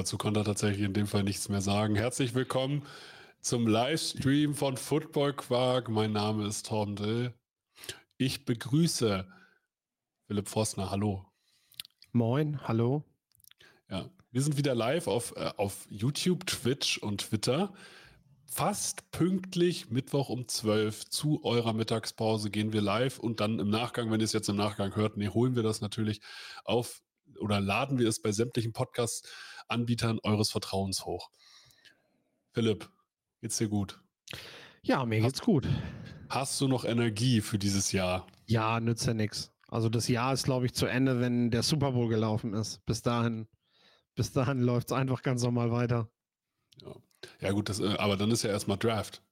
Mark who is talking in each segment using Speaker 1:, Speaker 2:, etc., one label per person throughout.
Speaker 1: Dazu konnte er tatsächlich in dem Fall nichts mehr sagen. Herzlich willkommen zum Livestream von Football Quark. Mein Name ist Tom Dill. Ich begrüße Philipp Forstner. Hallo.
Speaker 2: Moin, hallo.
Speaker 1: Ja, wir sind wieder live auf, äh, auf YouTube, Twitch und Twitter. Fast pünktlich Mittwoch um 12 zu eurer Mittagspause gehen wir live und dann im Nachgang, wenn ihr es jetzt im Nachgang hört, nee, holen wir das natürlich auf oder laden wir es bei sämtlichen Podcast-Anbietern eures Vertrauens hoch. Philipp, geht's dir gut?
Speaker 2: Ja, mir geht's gut.
Speaker 1: Hast du noch Energie für dieses Jahr?
Speaker 2: Ja, nützt ja nichts. Also das Jahr ist, glaube ich, zu Ende, wenn der Super Bowl gelaufen ist. Bis dahin, bis dahin läuft es einfach ganz normal weiter.
Speaker 1: Ja, ja gut, das, äh, aber dann ist ja erstmal Draft.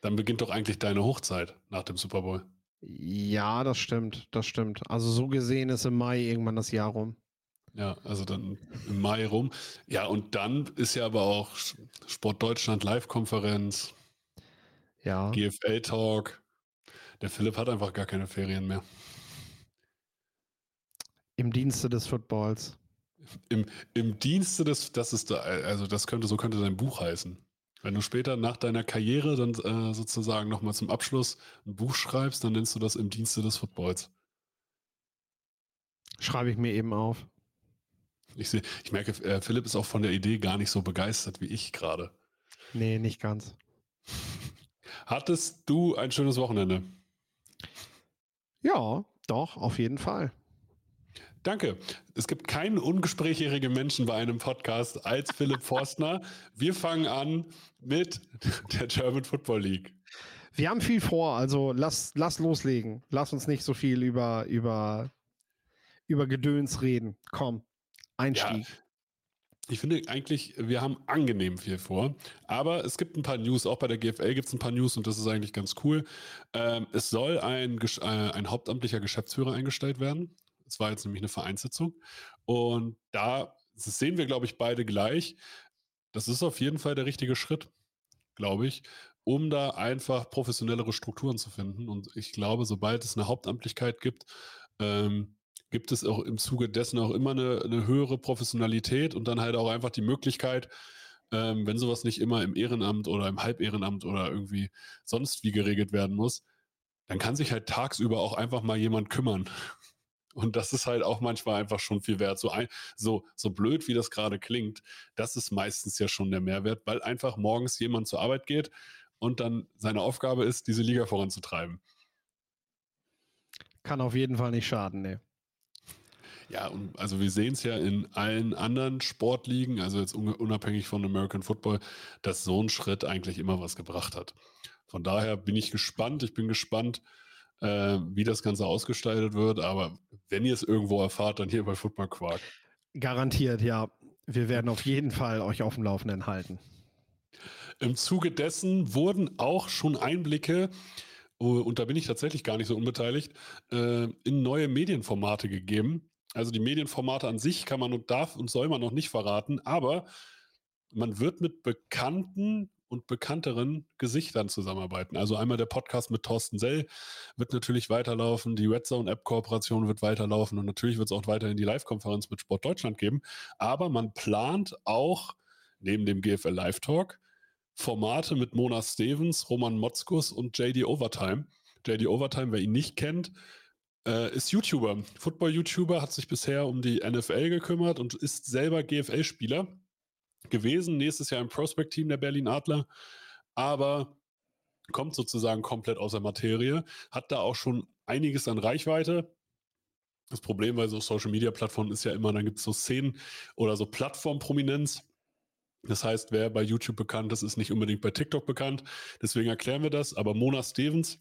Speaker 1: Dann beginnt doch eigentlich deine Hochzeit nach dem Super Bowl.
Speaker 2: Ja, das stimmt, das stimmt. Also so gesehen ist im Mai irgendwann das Jahr rum.
Speaker 1: Ja, also dann im Mai rum. Ja, und dann ist ja aber auch Sport Deutschland Live-Konferenz.
Speaker 2: Ja.
Speaker 1: GFL-Talk. Der Philipp hat einfach gar keine Ferien mehr.
Speaker 2: Im Dienste des Footballs.
Speaker 1: Im, Im Dienste des, das ist da, also das könnte, so könnte dein Buch heißen. Wenn du später nach deiner Karriere dann äh, sozusagen nochmal zum Abschluss ein Buch schreibst, dann nennst du das im Dienste des Footballs.
Speaker 2: Schreibe ich mir eben auf.
Speaker 1: Ich, seh, ich merke, äh, Philipp ist auch von der Idee gar nicht so begeistert wie ich gerade.
Speaker 2: Nee, nicht ganz.
Speaker 1: Hattest du ein schönes Wochenende?
Speaker 2: Ja, doch, auf jeden Fall.
Speaker 1: Danke. Es gibt keinen ungesprächjährigen Menschen bei einem Podcast als Philipp Forstner. Wir fangen an mit der German Football League.
Speaker 2: Wir haben viel vor, also lass, lass loslegen. Lass uns nicht so viel über, über, über Gedöns reden. Komm, Einstieg. Ja,
Speaker 1: ich finde eigentlich, wir haben angenehm viel vor, aber es gibt ein paar News, auch bei der GFL gibt es ein paar News und das ist eigentlich ganz cool. Ähm, es soll ein, äh, ein hauptamtlicher Geschäftsführer eingestellt werden. Es war jetzt nämlich eine Vereinssitzung und da das sehen wir, glaube ich, beide gleich. Das ist auf jeden Fall der richtige Schritt, glaube ich, um da einfach professionellere Strukturen zu finden. Und ich glaube, sobald es eine Hauptamtlichkeit gibt, ähm, gibt es auch im Zuge dessen auch immer eine, eine höhere Professionalität und dann halt auch einfach die Möglichkeit, ähm, wenn sowas nicht immer im Ehrenamt oder im Halbehrenamt oder irgendwie sonst wie geregelt werden muss, dann kann sich halt tagsüber auch einfach mal jemand kümmern. Und das ist halt auch manchmal einfach schon viel wert. So, ein, so, so blöd, wie das gerade klingt, das ist meistens ja schon der Mehrwert, weil einfach morgens jemand zur Arbeit geht und dann seine Aufgabe ist, diese Liga voranzutreiben.
Speaker 2: Kann auf jeden Fall nicht schaden, ne.
Speaker 1: Ja, und also wir sehen es ja in allen anderen Sportligen, also jetzt unabhängig von American Football, dass so ein Schritt eigentlich immer was gebracht hat. Von daher bin ich gespannt. Ich bin gespannt, äh, wie das Ganze ausgestaltet wird. Aber wenn ihr es irgendwo erfahrt, dann hier bei Football Quark.
Speaker 2: Garantiert, ja. Wir werden auf jeden Fall euch auf dem Laufenden halten.
Speaker 1: Im Zuge dessen wurden auch schon Einblicke oh, und da bin ich tatsächlich gar nicht so unbeteiligt, äh, in neue Medienformate gegeben. Also die Medienformate an sich kann man und darf und soll man noch nicht verraten, aber man wird mit bekannten und bekannteren Gesichtern zusammenarbeiten. Also einmal der Podcast mit Thorsten Sell wird natürlich weiterlaufen, die Red Zone App Kooperation wird weiterlaufen und natürlich wird es auch weiterhin die Live-Konferenz mit Sport Deutschland geben. Aber man plant auch neben dem GFL Live Talk Formate mit Mona Stevens, Roman Motzkus und JD Overtime. JD Overtime, wer ihn nicht kennt, äh, ist YouTuber. Football-YouTuber, hat sich bisher um die NFL gekümmert und ist selber GFL-Spieler gewesen. Nächstes Jahr im Prospect-Team der Berlin Adler. Aber kommt sozusagen komplett aus der Materie, hat da auch schon einiges an Reichweite. Das Problem bei so Social-Media-Plattformen ist ja immer, dann gibt es so Szenen oder so Plattformprominenz. Das heißt, wer bei YouTube bekannt ist, ist nicht unbedingt bei TikTok bekannt. Deswegen erklären wir das. Aber Mona Stevens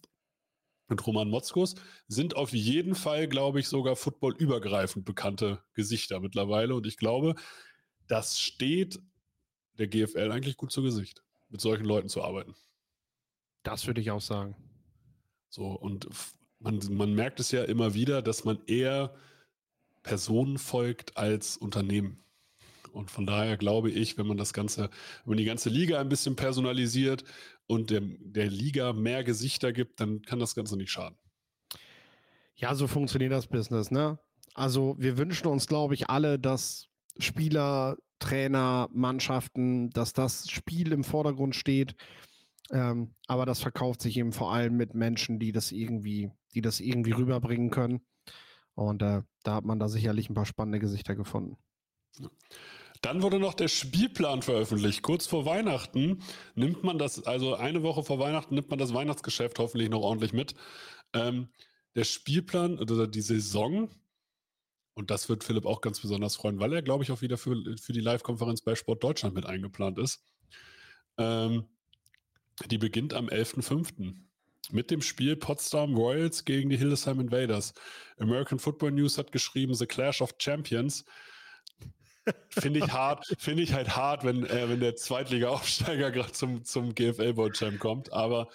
Speaker 1: und Roman Motzkos sind auf jeden Fall, glaube ich, sogar footballübergreifend bekannte Gesichter mittlerweile. Und ich glaube, das steht der GFL eigentlich gut zu Gesicht, mit solchen Leuten zu arbeiten.
Speaker 2: Das würde ich auch sagen.
Speaker 1: So, und man, man merkt es ja immer wieder, dass man eher Personen folgt als Unternehmen. Und von daher glaube ich, wenn man das Ganze, wenn man die ganze Liga ein bisschen personalisiert und dem, der Liga mehr Gesichter gibt, dann kann das Ganze nicht schaden.
Speaker 2: Ja, so funktioniert das Business, ne? Also wir wünschen uns, glaube ich, alle, dass Spieler Trainer, Mannschaften, dass das Spiel im Vordergrund steht. Ähm, aber das verkauft sich eben vor allem mit Menschen, die das irgendwie, die das irgendwie rüberbringen können. Und äh, da hat man da sicherlich ein paar spannende Gesichter gefunden.
Speaker 1: Dann wurde noch der Spielplan veröffentlicht. Kurz vor Weihnachten nimmt man das, also eine Woche vor Weihnachten nimmt man das Weihnachtsgeschäft hoffentlich noch ordentlich mit. Ähm, der Spielplan oder die Saison, und das wird Philipp auch ganz besonders freuen, weil er, glaube ich, auch wieder für, für die Live-Konferenz bei Sport Deutschland mit eingeplant ist. Ähm, die beginnt am 11.05. mit dem Spiel Potsdam Royals gegen die Hildesheim Invaders. American Football News hat geschrieben, The Clash of Champions. Finde ich hart, finde ich halt hart, wenn, äh, wenn der Zweitliga-Aufsteiger gerade zum, zum GFL World Champ kommt. Aber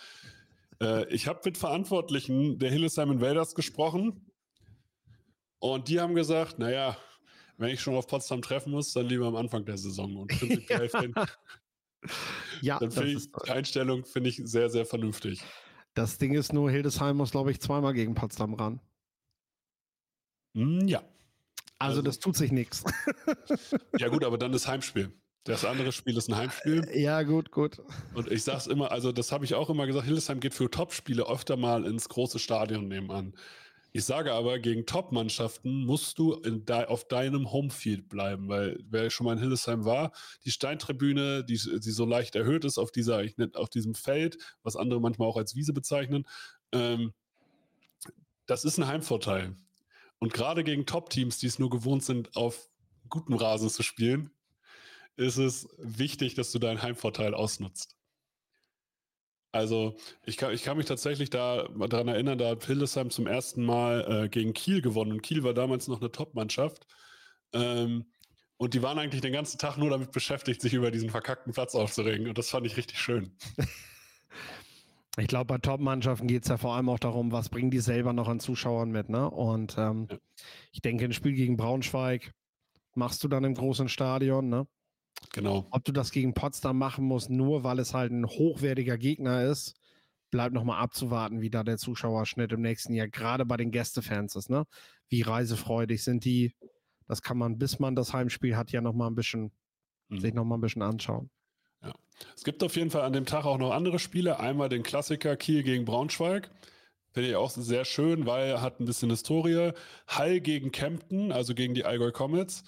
Speaker 1: äh, ich habe mit Verantwortlichen der Hillesheim Invaders gesprochen und die haben gesagt, naja, wenn ich schon auf Potsdam treffen muss, dann lieber am Anfang der Saison. Und prinzipiell finde ja, dann finde ich die Einstellung finde ich sehr, sehr vernünftig.
Speaker 2: Das Ding ist nur, Hildesheim muss, glaube ich, zweimal gegen Potsdam ran.
Speaker 1: Mm, ja.
Speaker 2: Also, also das tut sich nichts.
Speaker 1: Ja gut, aber dann das Heimspiel. Das andere Spiel ist ein Heimspiel.
Speaker 2: Äh, ja, gut, gut.
Speaker 1: Und ich sage es immer, also das habe ich auch immer gesagt, Hildesheim geht für Topspiele öfter mal ins große Stadion nebenan. Ich sage aber, gegen Top-Mannschaften musst du de auf deinem Homefield bleiben, weil wer schon mal in Hildesheim war, die Steintribüne, die, die so leicht erhöht ist auf, dieser, ich nenn, auf diesem Feld, was andere manchmal auch als Wiese bezeichnen, ähm, das ist ein Heimvorteil. Und gerade gegen Top-Teams, die es nur gewohnt sind, auf gutem Rasen zu spielen, ist es wichtig, dass du deinen Heimvorteil ausnutzt. Also ich kann, ich kann mich tatsächlich da daran erinnern, da hat Hildesheim zum ersten Mal äh, gegen Kiel gewonnen. Und Kiel war damals noch eine Top-Mannschaft. Ähm, und die waren eigentlich den ganzen Tag nur damit beschäftigt, sich über diesen verkackten Platz aufzuregen. Und das fand ich richtig schön.
Speaker 2: Ich glaube, bei Top-Mannschaften geht es ja vor allem auch darum, was bringen die selber noch an Zuschauern mit. Ne? Und ähm, ja. ich denke, ein Spiel gegen Braunschweig machst du dann im großen Stadion. Ne?
Speaker 1: Genau.
Speaker 2: Ob du das gegen Potsdam machen musst, nur weil es halt ein hochwertiger Gegner ist, bleibt nochmal abzuwarten, wie da der Zuschauerschnitt im nächsten Jahr gerade bei den Gästefans ist. Ne? Wie reisefreudig sind die? Das kann man, bis man das Heimspiel hat, ja nochmal ein bisschen, mhm. sich nochmal ein bisschen anschauen.
Speaker 1: Es gibt auf jeden Fall an dem Tag auch noch andere Spiele. Einmal den Klassiker Kiel gegen Braunschweig. Finde ich auch sehr schön, weil er hat ein bisschen Historie. Hall gegen Kempten, also gegen die Allgäu Comets.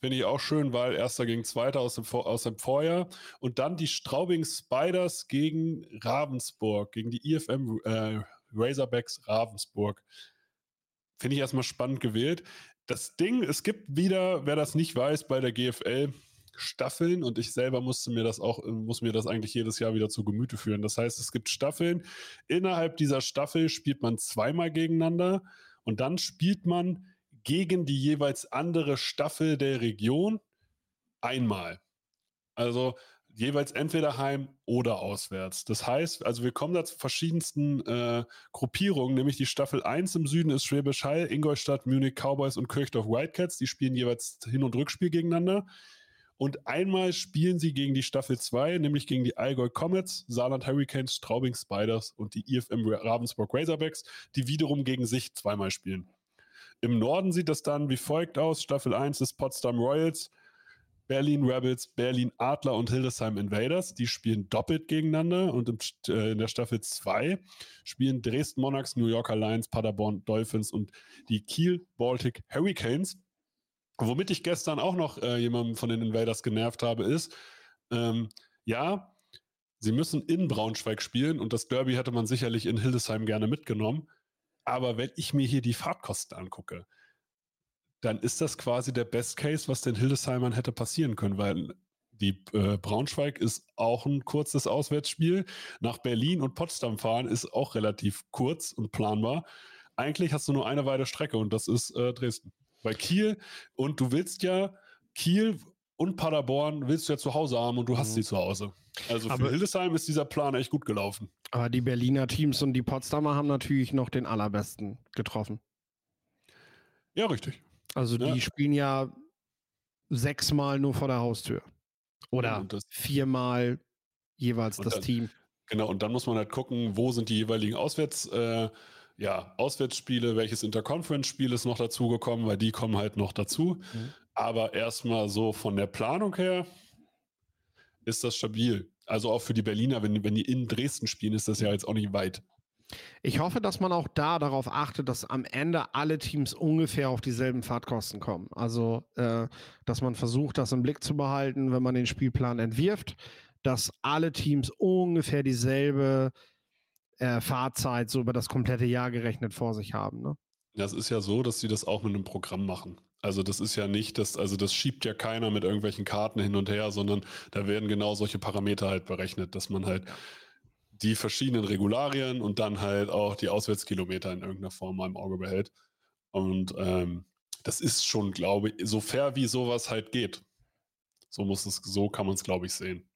Speaker 1: Finde ich auch schön, weil erster gegen zweiter aus dem, aus dem Vorjahr. Und dann die Straubing Spiders gegen Ravensburg, gegen die IFM äh, Razorbacks Ravensburg. Finde ich erstmal spannend gewählt. Das Ding, es gibt wieder, wer das nicht weiß, bei der GFL Staffeln und ich selber musste mir das auch, muss mir das eigentlich jedes Jahr wieder zu Gemüte führen. Das heißt, es gibt Staffeln. Innerhalb dieser Staffel spielt man zweimal gegeneinander und dann spielt man gegen die jeweils andere Staffel der Region einmal. Also jeweils entweder heim oder auswärts. Das heißt, also wir kommen da zu verschiedensten äh, Gruppierungen, nämlich die Staffel 1 im Süden ist Schwäbisch Hall, Ingolstadt, Munich Cowboys und Kirchdorf Wildcats. Die spielen jeweils Hin- und Rückspiel gegeneinander. Und einmal spielen sie gegen die Staffel 2, nämlich gegen die Allgäu Comets, Saarland Hurricanes, Straubing Spiders und die IFM Ravensburg Razorbacks, die wiederum gegen sich zweimal spielen. Im Norden sieht das dann wie folgt aus. Staffel 1 ist Potsdam Royals, Berlin Rebels, Berlin Adler und Hildesheim Invaders. Die spielen doppelt gegeneinander. Und äh, in der Staffel 2 spielen Dresden Monarchs, New Yorker Lions, Paderborn Dolphins und die Kiel Baltic Hurricanes. Womit ich gestern auch noch äh, jemanden von den Invaders genervt habe, ist, ähm, ja, sie müssen in Braunschweig spielen und das Derby hätte man sicherlich in Hildesheim gerne mitgenommen. Aber wenn ich mir hier die Fahrtkosten angucke, dann ist das quasi der Best Case, was den Hildesheimern hätte passieren können, weil die äh, Braunschweig ist auch ein kurzes Auswärtsspiel. Nach Berlin und Potsdam fahren ist auch relativ kurz und planbar. Eigentlich hast du nur eine weite Strecke und das ist äh, Dresden. Bei Kiel und du willst ja Kiel und Paderborn willst du ja zu Hause haben und du hast mhm. sie zu Hause. Also für aber, Hildesheim ist dieser Plan echt gut gelaufen.
Speaker 2: Aber die Berliner Teams und die Potsdamer haben natürlich noch den allerbesten getroffen.
Speaker 1: Ja, richtig.
Speaker 2: Also die ja. spielen ja sechsmal nur vor der Haustür. Oder ja, viermal jeweils das
Speaker 1: dann,
Speaker 2: Team.
Speaker 1: Genau, und dann muss man halt gucken, wo sind die jeweiligen Auswärts, äh, ja, Auswärtsspiele, welches Interconference-Spiel ist noch dazugekommen, weil die kommen halt noch dazu. Mhm. Aber erstmal so von der Planung her ist das stabil. Also auch für die Berliner, wenn, wenn die in Dresden spielen, ist das ja jetzt auch nicht weit.
Speaker 2: Ich hoffe, dass man auch da darauf achtet, dass am Ende alle Teams ungefähr auf dieselben Fahrtkosten kommen. Also, äh, dass man versucht, das im Blick zu behalten, wenn man den Spielplan entwirft, dass alle Teams ungefähr dieselbe äh, Fahrzeit so über das komplette Jahr gerechnet vor sich haben. Ne?
Speaker 1: Das ist ja so, dass sie das auch mit einem Programm machen. Also das ist ja nicht, das, also das schiebt ja keiner mit irgendwelchen Karten hin und her, sondern da werden genau solche Parameter halt berechnet, dass man halt die verschiedenen Regularien und dann halt auch die Auswärtskilometer in irgendeiner Form mal im Auge behält. Und ähm, das ist schon, glaube ich, so fair wie sowas halt geht. So muss es, so kann man es, glaube ich, sehen.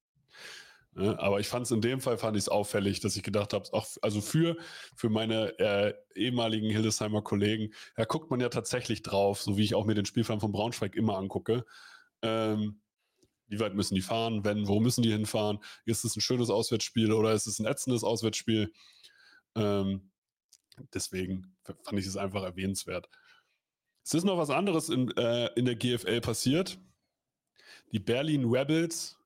Speaker 1: Ne? Aber ich fand es in dem Fall fand ich es auffällig, dass ich gedacht habe, auch also für, für meine äh, ehemaligen Hildesheimer Kollegen, da guckt man ja tatsächlich drauf, so wie ich auch mir den Spielplan von Braunschweig immer angucke. Ähm, wie weit müssen die fahren? Wenn, wo müssen die hinfahren? Ist es ein schönes Auswärtsspiel oder ist es ein ätzendes Auswärtsspiel? Ähm, deswegen fand ich es einfach erwähnenswert. Es ist noch was anderes in, äh, in der GFL passiert. Die Berlin Rebels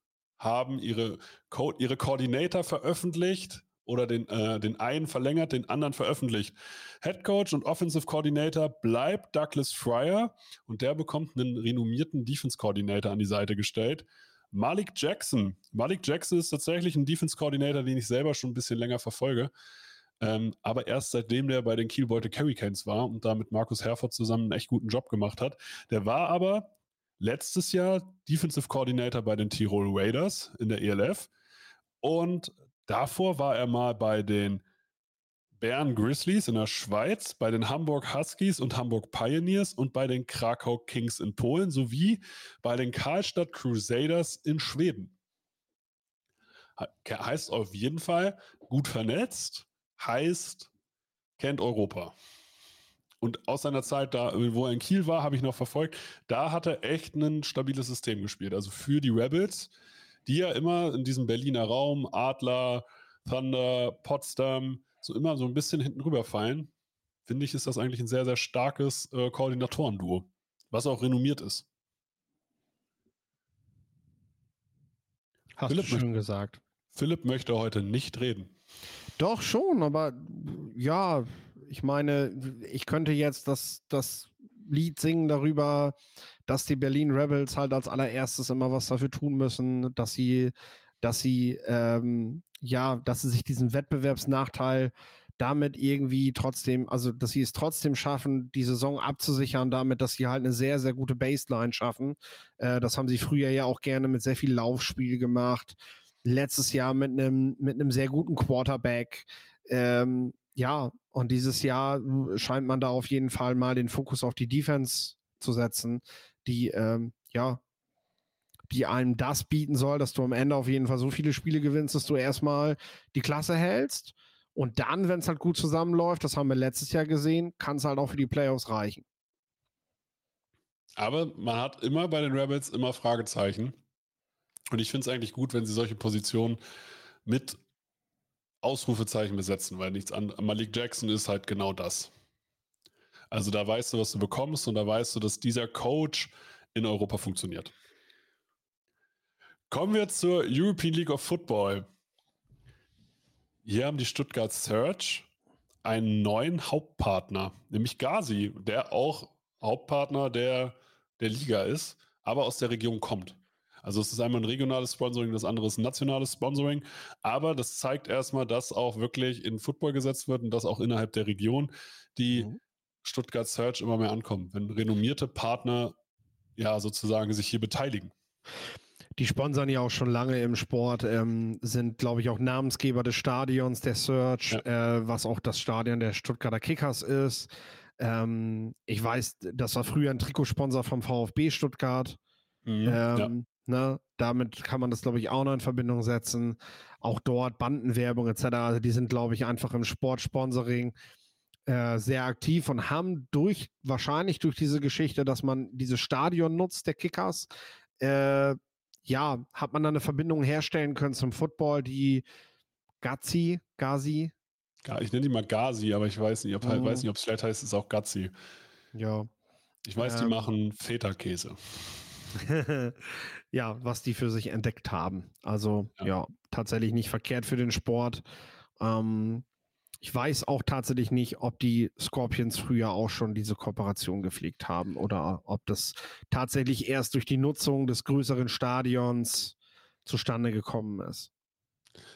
Speaker 1: haben ihre, Code, ihre Coordinator veröffentlicht oder den, äh, den einen verlängert, den anderen veröffentlicht. Head Coach und Offensive Coordinator bleibt Douglas Fryer und der bekommt einen renommierten Defense Coordinator an die Seite gestellt. Malik Jackson. Malik Jackson ist tatsächlich ein Defense Coordinator, den ich selber schon ein bisschen länger verfolge. Ähm, aber erst seitdem der bei den Kielbeute Hurricanes war und da mit Markus Herford zusammen einen echt guten Job gemacht hat. Der war aber letztes Jahr Defensive Coordinator bei den Tirol Raiders in der ELF. Und davor war er mal bei den Bern Grizzlies in der Schweiz, bei den Hamburg Huskies und Hamburg Pioneers und bei den Krakau Kings in Polen sowie bei den Karlstadt Crusaders in Schweden. Heißt auf jeden Fall gut vernetzt, heißt kennt Europa. Und aus seiner Zeit da, wo er in Kiel war, habe ich noch verfolgt, da hat er echt ein stabiles System gespielt. Also für die Rebels, die ja immer in diesem Berliner Raum, Adler, Thunder, Potsdam, so immer so ein bisschen hinten rüberfallen, finde ich, ist das eigentlich ein sehr, sehr starkes äh, Koordinatorenduo, was auch renommiert ist.
Speaker 2: Hast Philipp du schön gesagt.
Speaker 1: Philipp möchte heute nicht reden.
Speaker 2: Doch schon, aber ja, ich meine, ich könnte jetzt das, das Lied singen darüber, dass die Berlin Rebels halt als allererstes immer was dafür tun müssen, dass sie, dass sie, ähm, ja, dass sie sich diesen Wettbewerbsnachteil damit irgendwie trotzdem, also dass sie es trotzdem schaffen, die Saison abzusichern, damit, dass sie halt eine sehr, sehr gute Baseline schaffen. Äh, das haben sie früher ja auch gerne mit sehr viel Laufspiel gemacht. Letztes Jahr mit einem mit einem sehr guten Quarterback. Ähm, ja, und dieses Jahr hm, scheint man da auf jeden Fall mal den Fokus auf die Defense zu setzen, die ähm, ja, die einem das bieten soll, dass du am Ende auf jeden Fall so viele Spiele gewinnst, dass du erstmal die Klasse hältst. Und dann, wenn es halt gut zusammenläuft, das haben wir letztes Jahr gesehen, kann es halt auch für die Playoffs reichen.
Speaker 1: Aber man hat immer bei den Rebels immer Fragezeichen. Und ich finde es eigentlich gut, wenn sie solche Positionen mit Ausrufezeichen besetzen, weil nichts an Malik Jackson ist halt genau das. Also da weißt du, was du bekommst und da weißt du, dass dieser Coach in Europa funktioniert. Kommen wir zur European League of Football. Hier haben die Stuttgart Search einen neuen Hauptpartner, nämlich Gazi, der auch Hauptpartner der, der Liga ist, aber aus der Region kommt. Also es ist einmal ein regionales Sponsoring, das andere ist ein nationales Sponsoring. Aber das zeigt erstmal, dass auch wirklich in Football gesetzt wird und dass auch innerhalb der Region die mhm. Stuttgart Search immer mehr ankommen, wenn renommierte Partner ja sozusagen sich hier beteiligen.
Speaker 2: Die sponsern ja auch schon lange im Sport, ähm, sind, glaube ich, auch Namensgeber des Stadions, der Search, ja. äh, was auch das Stadion der Stuttgarter Kickers ist. Ähm, ich weiß, das war früher ein Trikotsponsor vom VfB Stuttgart. Mhm, ähm. Ne? Damit kann man das, glaube ich, auch noch in Verbindung setzen. Auch dort Bandenwerbung etc. Also die sind, glaube ich, einfach im Sportsponsoring äh, sehr aktiv und haben durch, wahrscheinlich durch diese Geschichte, dass man dieses Stadion nutzt, der Kickers, äh, ja, hat man dann eine Verbindung herstellen können zum Football, die Gazi, Gazi,
Speaker 1: Ich nenne die mal Gazi, aber ich weiß nicht, ob mhm. weiß nicht, ob es vielleicht heißt, es ist auch Gazi.
Speaker 2: Ja.
Speaker 1: Ich weiß, ähm, die machen Feta-Käse.
Speaker 2: ja, was die für sich entdeckt haben. Also ja, ja tatsächlich nicht verkehrt für den Sport. Ähm, ich weiß auch tatsächlich nicht, ob die Scorpions früher auch schon diese Kooperation gepflegt haben oder ob das tatsächlich erst durch die Nutzung des größeren Stadions zustande gekommen ist.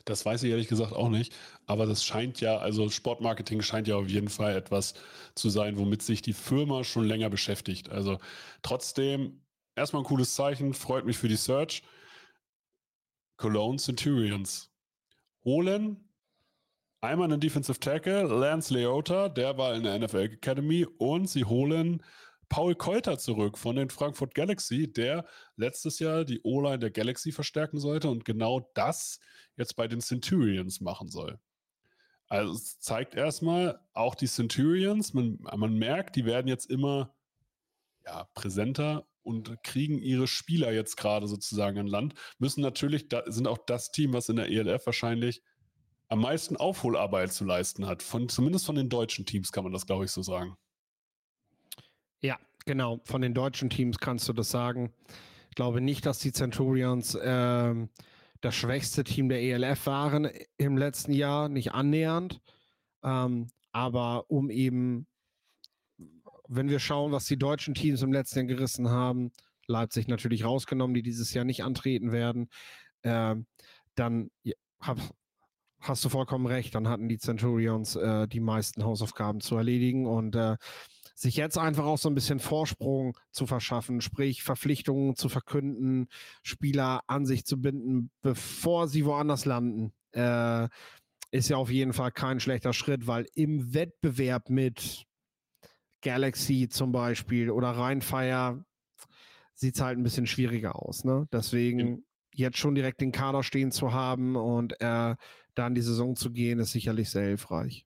Speaker 1: Das weiß ich ehrlich gesagt auch nicht, aber das scheint ja, also Sportmarketing scheint ja auf jeden Fall etwas zu sein, womit sich die Firma schon länger beschäftigt. Also trotzdem erstmal ein cooles Zeichen, freut mich für die Search. Cologne Centurions holen einmal einen Defensive Tackle, Lance Leota, der war in der NFL Academy und sie holen Paul Keuter zurück von den Frankfurt Galaxy, der letztes Jahr die O-Line der Galaxy verstärken sollte und genau das jetzt bei den Centurions machen soll. Also es zeigt erstmal auch die Centurions, man, man merkt, die werden jetzt immer ja, präsenter und kriegen ihre Spieler jetzt gerade sozusagen an Land, müssen natürlich, da sind auch das Team, was in der ELF wahrscheinlich am meisten Aufholarbeit zu leisten hat. Von, zumindest von den deutschen Teams kann man das, glaube ich, so sagen.
Speaker 2: Ja, genau. Von den deutschen Teams kannst du das sagen. Ich glaube nicht, dass die Centurions äh, das schwächste Team der ELF waren im letzten Jahr, nicht annähernd. Ähm, aber um eben, wenn wir schauen, was die deutschen Teams im letzten Jahr gerissen haben, Leipzig natürlich rausgenommen, die dieses Jahr nicht antreten werden, äh, dann hab, hast du vollkommen recht. Dann hatten die Centurions äh, die meisten Hausaufgaben zu erledigen und äh, sich jetzt einfach auch so ein bisschen Vorsprung zu verschaffen, sprich Verpflichtungen zu verkünden, Spieler an sich zu binden, bevor sie woanders landen, äh, ist ja auf jeden Fall kein schlechter Schritt, weil im Wettbewerb mit Galaxy zum Beispiel oder Rheinfire sieht es halt ein bisschen schwieriger aus. Ne? Deswegen jetzt schon direkt den Kader stehen zu haben und äh, da in die Saison zu gehen, ist sicherlich sehr hilfreich.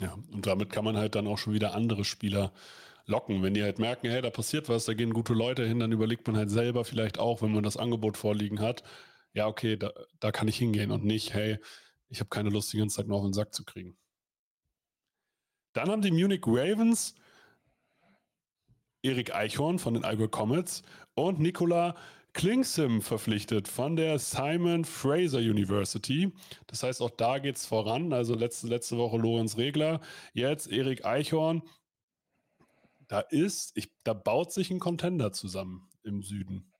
Speaker 1: Ja, und damit kann man halt dann auch schon wieder andere Spieler locken. Wenn die halt merken, hey, da passiert was, da gehen gute Leute hin, dann überlegt man halt selber vielleicht auch, wenn man das Angebot vorliegen hat, ja, okay, da, da kann ich hingehen und nicht, hey, ich habe keine Lust, die ganze Zeit nur auf den Sack zu kriegen. Dann haben die Munich Ravens Erik Eichhorn von den Allgäu Comets und Nikola Klingsim verpflichtet von der Simon Fraser University. Das heißt, auch da geht es voran. Also letzte, letzte Woche Lorenz Regler, jetzt Erik Eichhorn. Da ist, ich, da baut sich ein Contender zusammen im Süden.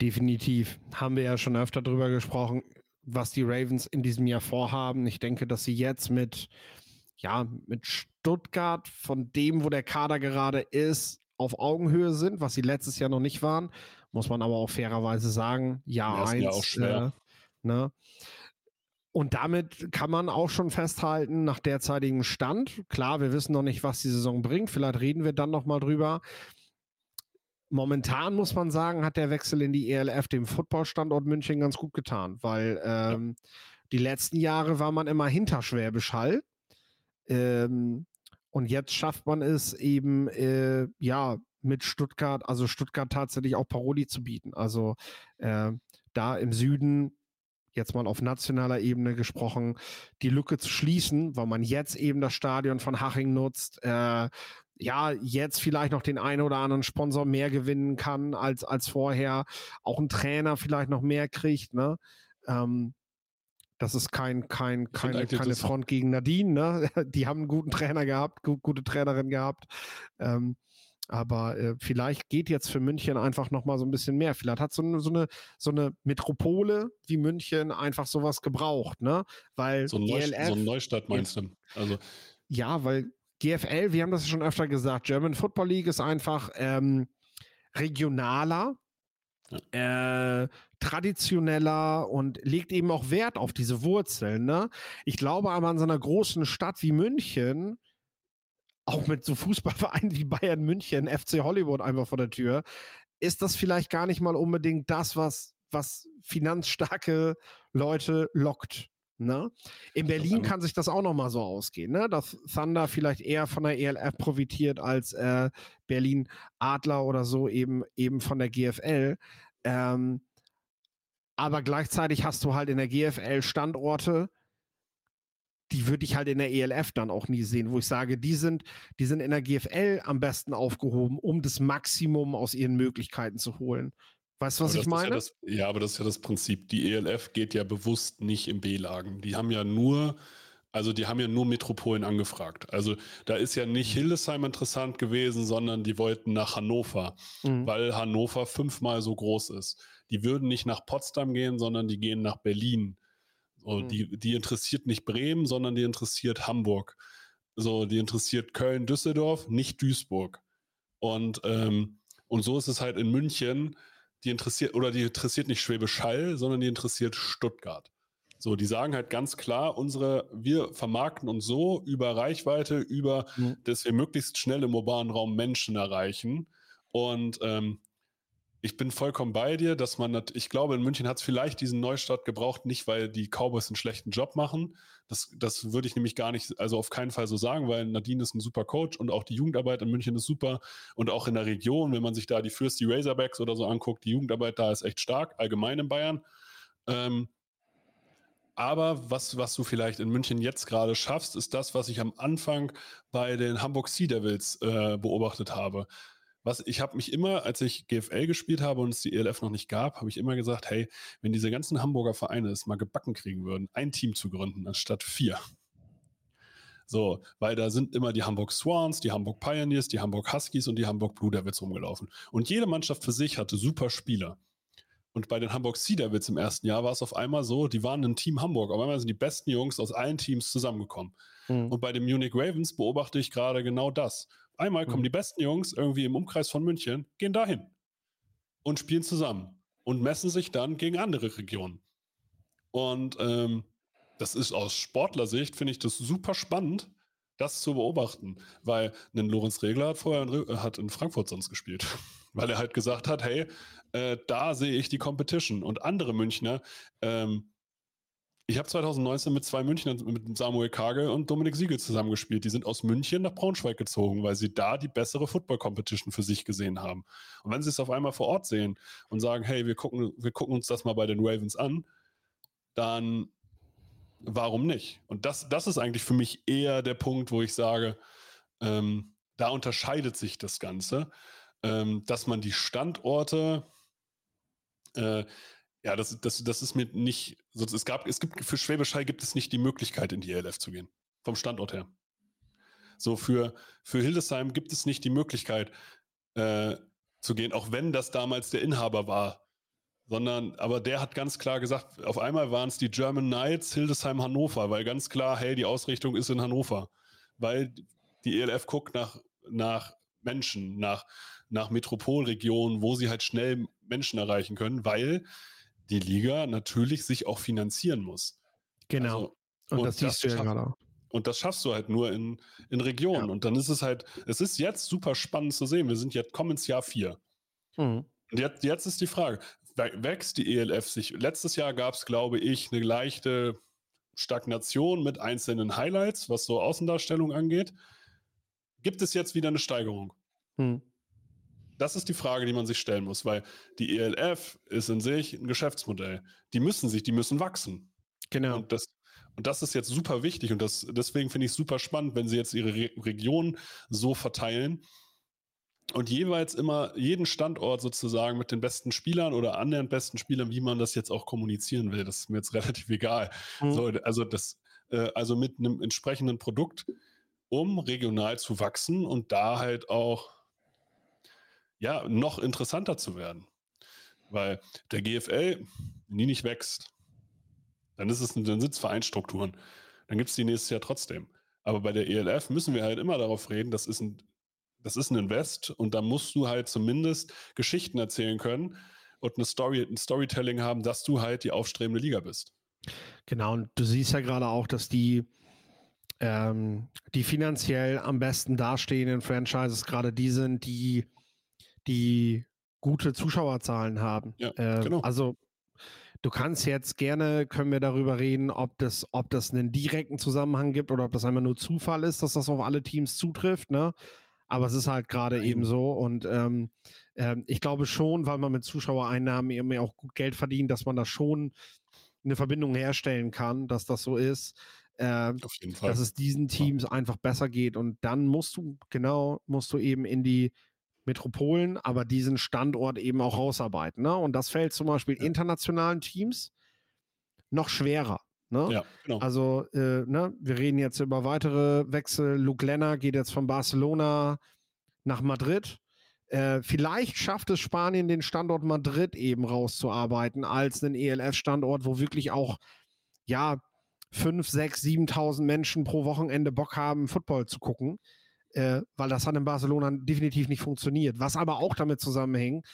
Speaker 2: Definitiv. Haben wir ja schon öfter drüber gesprochen, was die Ravens in diesem Jahr vorhaben. Ich denke, dass sie jetzt mit, ja, mit Stuttgart, von dem, wo der Kader gerade ist, auf Augenhöhe sind, was sie letztes Jahr noch nicht waren. Muss man aber auch fairerweise sagen. Jahr eins. Ja auch schwer. Äh, ne? Und damit kann man auch schon festhalten, nach derzeitigem Stand, klar, wir wissen noch nicht, was die Saison bringt, vielleicht reden wir dann nochmal drüber. Momentan muss man sagen, hat der Wechsel in die ELF dem Footballstandort München ganz gut getan, weil ähm, die letzten Jahre war man immer hinter Schwäbisch Hall. Ähm, und jetzt schafft man es eben, äh, ja, mit Stuttgart, also Stuttgart tatsächlich auch Paroli zu bieten. Also äh, da im Süden, jetzt mal auf nationaler Ebene gesprochen, die Lücke zu schließen, weil man jetzt eben das Stadion von Haching nutzt. Äh, ja, jetzt vielleicht noch den einen oder anderen Sponsor mehr gewinnen kann als, als vorher. Auch ein Trainer vielleicht noch mehr kriegt, ne? Ähm, das ist kein, kein, keine, keine Front gegen Nadine. Ne? Die haben einen guten Trainer gehabt, gut, gute Trainerin gehabt. Ähm, aber äh, vielleicht geht jetzt für München einfach nochmal so ein bisschen mehr. Vielleicht hat so eine, so eine, so eine Metropole wie München einfach sowas gebraucht, ne? Weil
Speaker 1: so, Neu GLF, so eine Neustadt meinst du? Also.
Speaker 2: Ja, weil GFL, wir haben das schon öfter gesagt, German Football League ist einfach ähm, regionaler, äh, traditioneller und legt eben auch Wert auf diese Wurzeln. Ne? Ich glaube aber an so einer großen Stadt wie München, auch mit so Fußballvereinen wie Bayern München, FC Hollywood einfach vor der Tür, ist das vielleicht gar nicht mal unbedingt das, was, was finanzstarke Leute lockt. Ne? In Berlin kann sich das auch nochmal so ausgehen, ne? dass Thunder vielleicht eher von der ELF profitiert als äh, Berlin Adler oder so eben, eben von der GFL. Ähm, aber gleichzeitig hast du halt in der GFL Standorte, die würde ich halt in der ELF dann auch nie sehen, wo ich sage, die sind, die sind in der GFL am besten aufgehoben, um das Maximum aus ihren Möglichkeiten zu holen. Weißt du, was ich meine?
Speaker 1: Ja, das, ja, aber das ist ja das Prinzip. Die ELF geht ja bewusst nicht in B-Lagen. Die haben ja nur, also die haben ja nur Metropolen angefragt. Also da ist ja nicht mhm. Hildesheim interessant gewesen, sondern die wollten nach Hannover, mhm. weil Hannover fünfmal so groß ist. Die würden nicht nach Potsdam gehen, sondern die gehen nach Berlin so, mhm. die, die interessiert nicht Bremen, sondern die interessiert Hamburg. So, die interessiert Köln, Düsseldorf, nicht Duisburg. Und, ähm, und so ist es halt in München, die interessiert, oder die interessiert nicht Schwäbisch Hall, sondern die interessiert Stuttgart. So, die sagen halt ganz klar, unsere, wir vermarkten uns so über Reichweite, über, mhm. dass wir möglichst schnell im urbanen Raum Menschen erreichen. Und ähm, ich bin vollkommen bei dir, dass man, ich glaube, in München hat es vielleicht diesen Neustart gebraucht, nicht weil die Cowboys einen schlechten Job machen. Das, das würde ich nämlich gar nicht, also auf keinen Fall so sagen, weil Nadine ist ein super Coach und auch die Jugendarbeit in München ist super und auch in der Region, wenn man sich da die Fürsti Razorbacks oder so anguckt, die Jugendarbeit da ist echt stark, allgemein in Bayern. Ähm, aber was, was du vielleicht in München jetzt gerade schaffst, ist das, was ich am Anfang bei den Hamburg Sea Devils äh, beobachtet habe was ich habe mich immer, als ich GFL gespielt habe und es die ELF noch nicht gab, habe ich immer gesagt, hey, wenn diese ganzen Hamburger Vereine es mal gebacken kriegen würden, ein Team zu gründen, anstatt vier. So, weil da sind immer die Hamburg Swans, die Hamburg Pioneers, die Hamburg Huskies und die Hamburg Blue Devils rumgelaufen. Und jede Mannschaft für sich hatte super Spieler. Und bei den Hamburg Sea Devils im ersten Jahr war es auf einmal so, die waren ein Team Hamburg. Auf einmal sind die besten Jungs aus allen Teams zusammengekommen. Mhm. Und bei den Munich Ravens beobachte ich gerade genau das. Einmal kommen mhm. die besten Jungs irgendwie im Umkreis von München, gehen dahin und spielen zusammen und messen sich dann gegen andere Regionen. Und ähm, das ist aus Sportlersicht, finde ich das super spannend, das zu beobachten, weil ein Lorenz Regler hat vorher in, hat in Frankfurt sonst gespielt, weil er halt gesagt hat, hey, äh, da sehe ich die Competition und andere Münchner ähm, ich habe 2019 mit zwei Münchnern, mit Samuel Kagel und Dominik Siegel zusammengespielt. Die sind aus München nach Braunschweig gezogen, weil sie da die bessere Football-Competition für sich gesehen haben. Und wenn sie es auf einmal vor Ort sehen und sagen, hey, wir gucken, wir gucken uns das mal bei den Ravens an, dann warum nicht? Und das, das ist eigentlich für mich eher der Punkt, wo ich sage, ähm, da unterscheidet sich das Ganze, ähm, dass man die Standorte äh, ja, das, das, das ist mir nicht, es gab, es gibt, für Schwäbisch Hall gibt es nicht die Möglichkeit, in die ELF zu gehen. Vom Standort her. So, für, für Hildesheim gibt es nicht die Möglichkeit, äh, zu gehen, auch wenn das damals der Inhaber war. Sondern, aber der hat ganz klar gesagt, auf einmal waren es die German Knights, Hildesheim, Hannover, weil ganz klar, hey, die Ausrichtung ist in Hannover. Weil die ELF guckt nach, nach Menschen, nach, nach Metropolregionen, wo sie halt schnell Menschen erreichen können, weil die Liga natürlich sich auch finanzieren muss.
Speaker 2: Genau. Also, und, und, das siehst du ja gerade.
Speaker 1: Und das schaffst du halt nur in, in Regionen. Ja. Und dann ist es halt, es ist jetzt super spannend zu sehen. Wir sind jetzt, kommen ins Jahr 4. Mhm. Und jetzt, jetzt ist die Frage, wächst die ELF sich? Letztes Jahr gab es, glaube ich, eine leichte Stagnation mit einzelnen Highlights, was so Außendarstellung angeht. Gibt es jetzt wieder eine Steigerung? Mhm. Das ist die Frage, die man sich stellen muss, weil die ELF ist in sich ein Geschäftsmodell. Die müssen sich, die müssen wachsen.
Speaker 2: Genau.
Speaker 1: Und das, und das ist jetzt super wichtig und das, deswegen finde ich es super spannend, wenn sie jetzt ihre Re Region so verteilen und jeweils immer jeden Standort sozusagen mit den besten Spielern oder annähernd besten Spielern, wie man das jetzt auch kommunizieren will, das ist mir jetzt relativ egal. Mhm. So, also das, äh, also mit einem entsprechenden Produkt, um regional zu wachsen und da halt auch ja, noch interessanter zu werden. Weil der GFL nie nicht wächst, dann ist es dann sind Vereinsstrukturen. Dann gibt es die nächstes Jahr trotzdem. Aber bei der ELF müssen wir halt immer darauf reden, das ist ein, das ist ein Invest und da musst du halt zumindest Geschichten erzählen können und eine Story, ein Storytelling haben, dass du halt die aufstrebende Liga bist.
Speaker 2: Genau, und du siehst ja gerade auch, dass die, ähm, die finanziell am besten dastehenden Franchises gerade die sind, die die gute Zuschauerzahlen haben. Ja, äh, genau. Also du kannst jetzt gerne, können wir darüber reden, ob das, ob das einen direkten Zusammenhang gibt oder ob das einfach nur Zufall ist, dass das auf alle Teams zutrifft, ne? Aber es ist halt gerade eben so. Und ähm, ähm, ich glaube schon, weil man mit Zuschauereinnahmen eben auch gut Geld verdient, dass man da schon eine Verbindung herstellen kann, dass das so ist. äh, dass es diesen Teams einfach besser geht. Und dann musst du, genau, musst du eben in die Metropolen, aber diesen Standort eben auch rausarbeiten. Ne? Und das fällt zum Beispiel internationalen Teams noch schwerer. Ne?
Speaker 1: Ja, genau.
Speaker 2: Also, äh, ne, wir reden jetzt über weitere Wechsel. Luke Lenner geht jetzt von Barcelona nach Madrid. Äh, vielleicht schafft es Spanien, den Standort Madrid eben rauszuarbeiten, als einen ELF-Standort, wo wirklich auch, ja, 5, 6, 7.000 Menschen pro Wochenende Bock haben, Football zu gucken. Äh, weil das hat in Barcelona definitiv nicht funktioniert. Was aber auch damit zusammenhängt,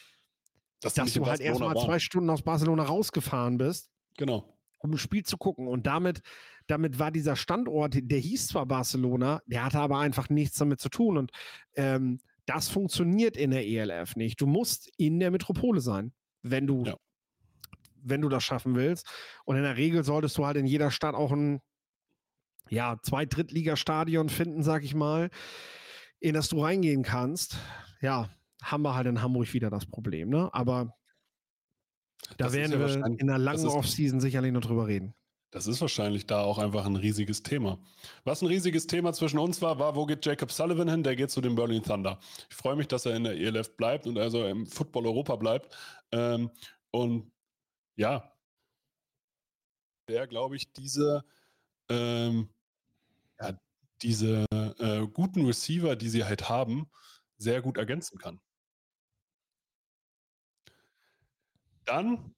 Speaker 1: Dass
Speaker 2: dass du halt erstmal zwei Stunden aus Barcelona rausgefahren bist
Speaker 1: Genau.
Speaker 2: um ein Spiel zu gucken. Und damit, damit war dieser Standort, der hieß zwar Barcelona, der hatte aber einfach nichts damit zu tun. Und ähm, das funktioniert in der ELF nicht. Du musst in der Metropole sein, wenn du,
Speaker 1: Ja.
Speaker 2: wenn du das schaffen willst. Und in der Regel solltest du halt in jeder Stadt auch ein ja, Zweit-, Drittligastadion finden, sag ich mal, in das du reingehen kannst. Ja, haben wir halt in Hamburg wieder das Problem, ne? Aber da
Speaker 1: Das
Speaker 2: werden
Speaker 1: ja
Speaker 2: wir in der langen Offseason sicherlich noch drüber reden.
Speaker 1: Das ist wahrscheinlich da auch einfach ein riesiges Thema. Was ein riesiges Thema zwischen uns war, war, wo geht Jacob Sullivan hin? Der geht zu den Berlin Thunder. Ich freue mich, dass er in der ELF bleibt und also im Football Europa bleibt. Ähm, und ja, der, glaube ich, diese, ähm, ja, diese äh, guten Receiver, die sie halt haben, sehr gut ergänzen kann. Dann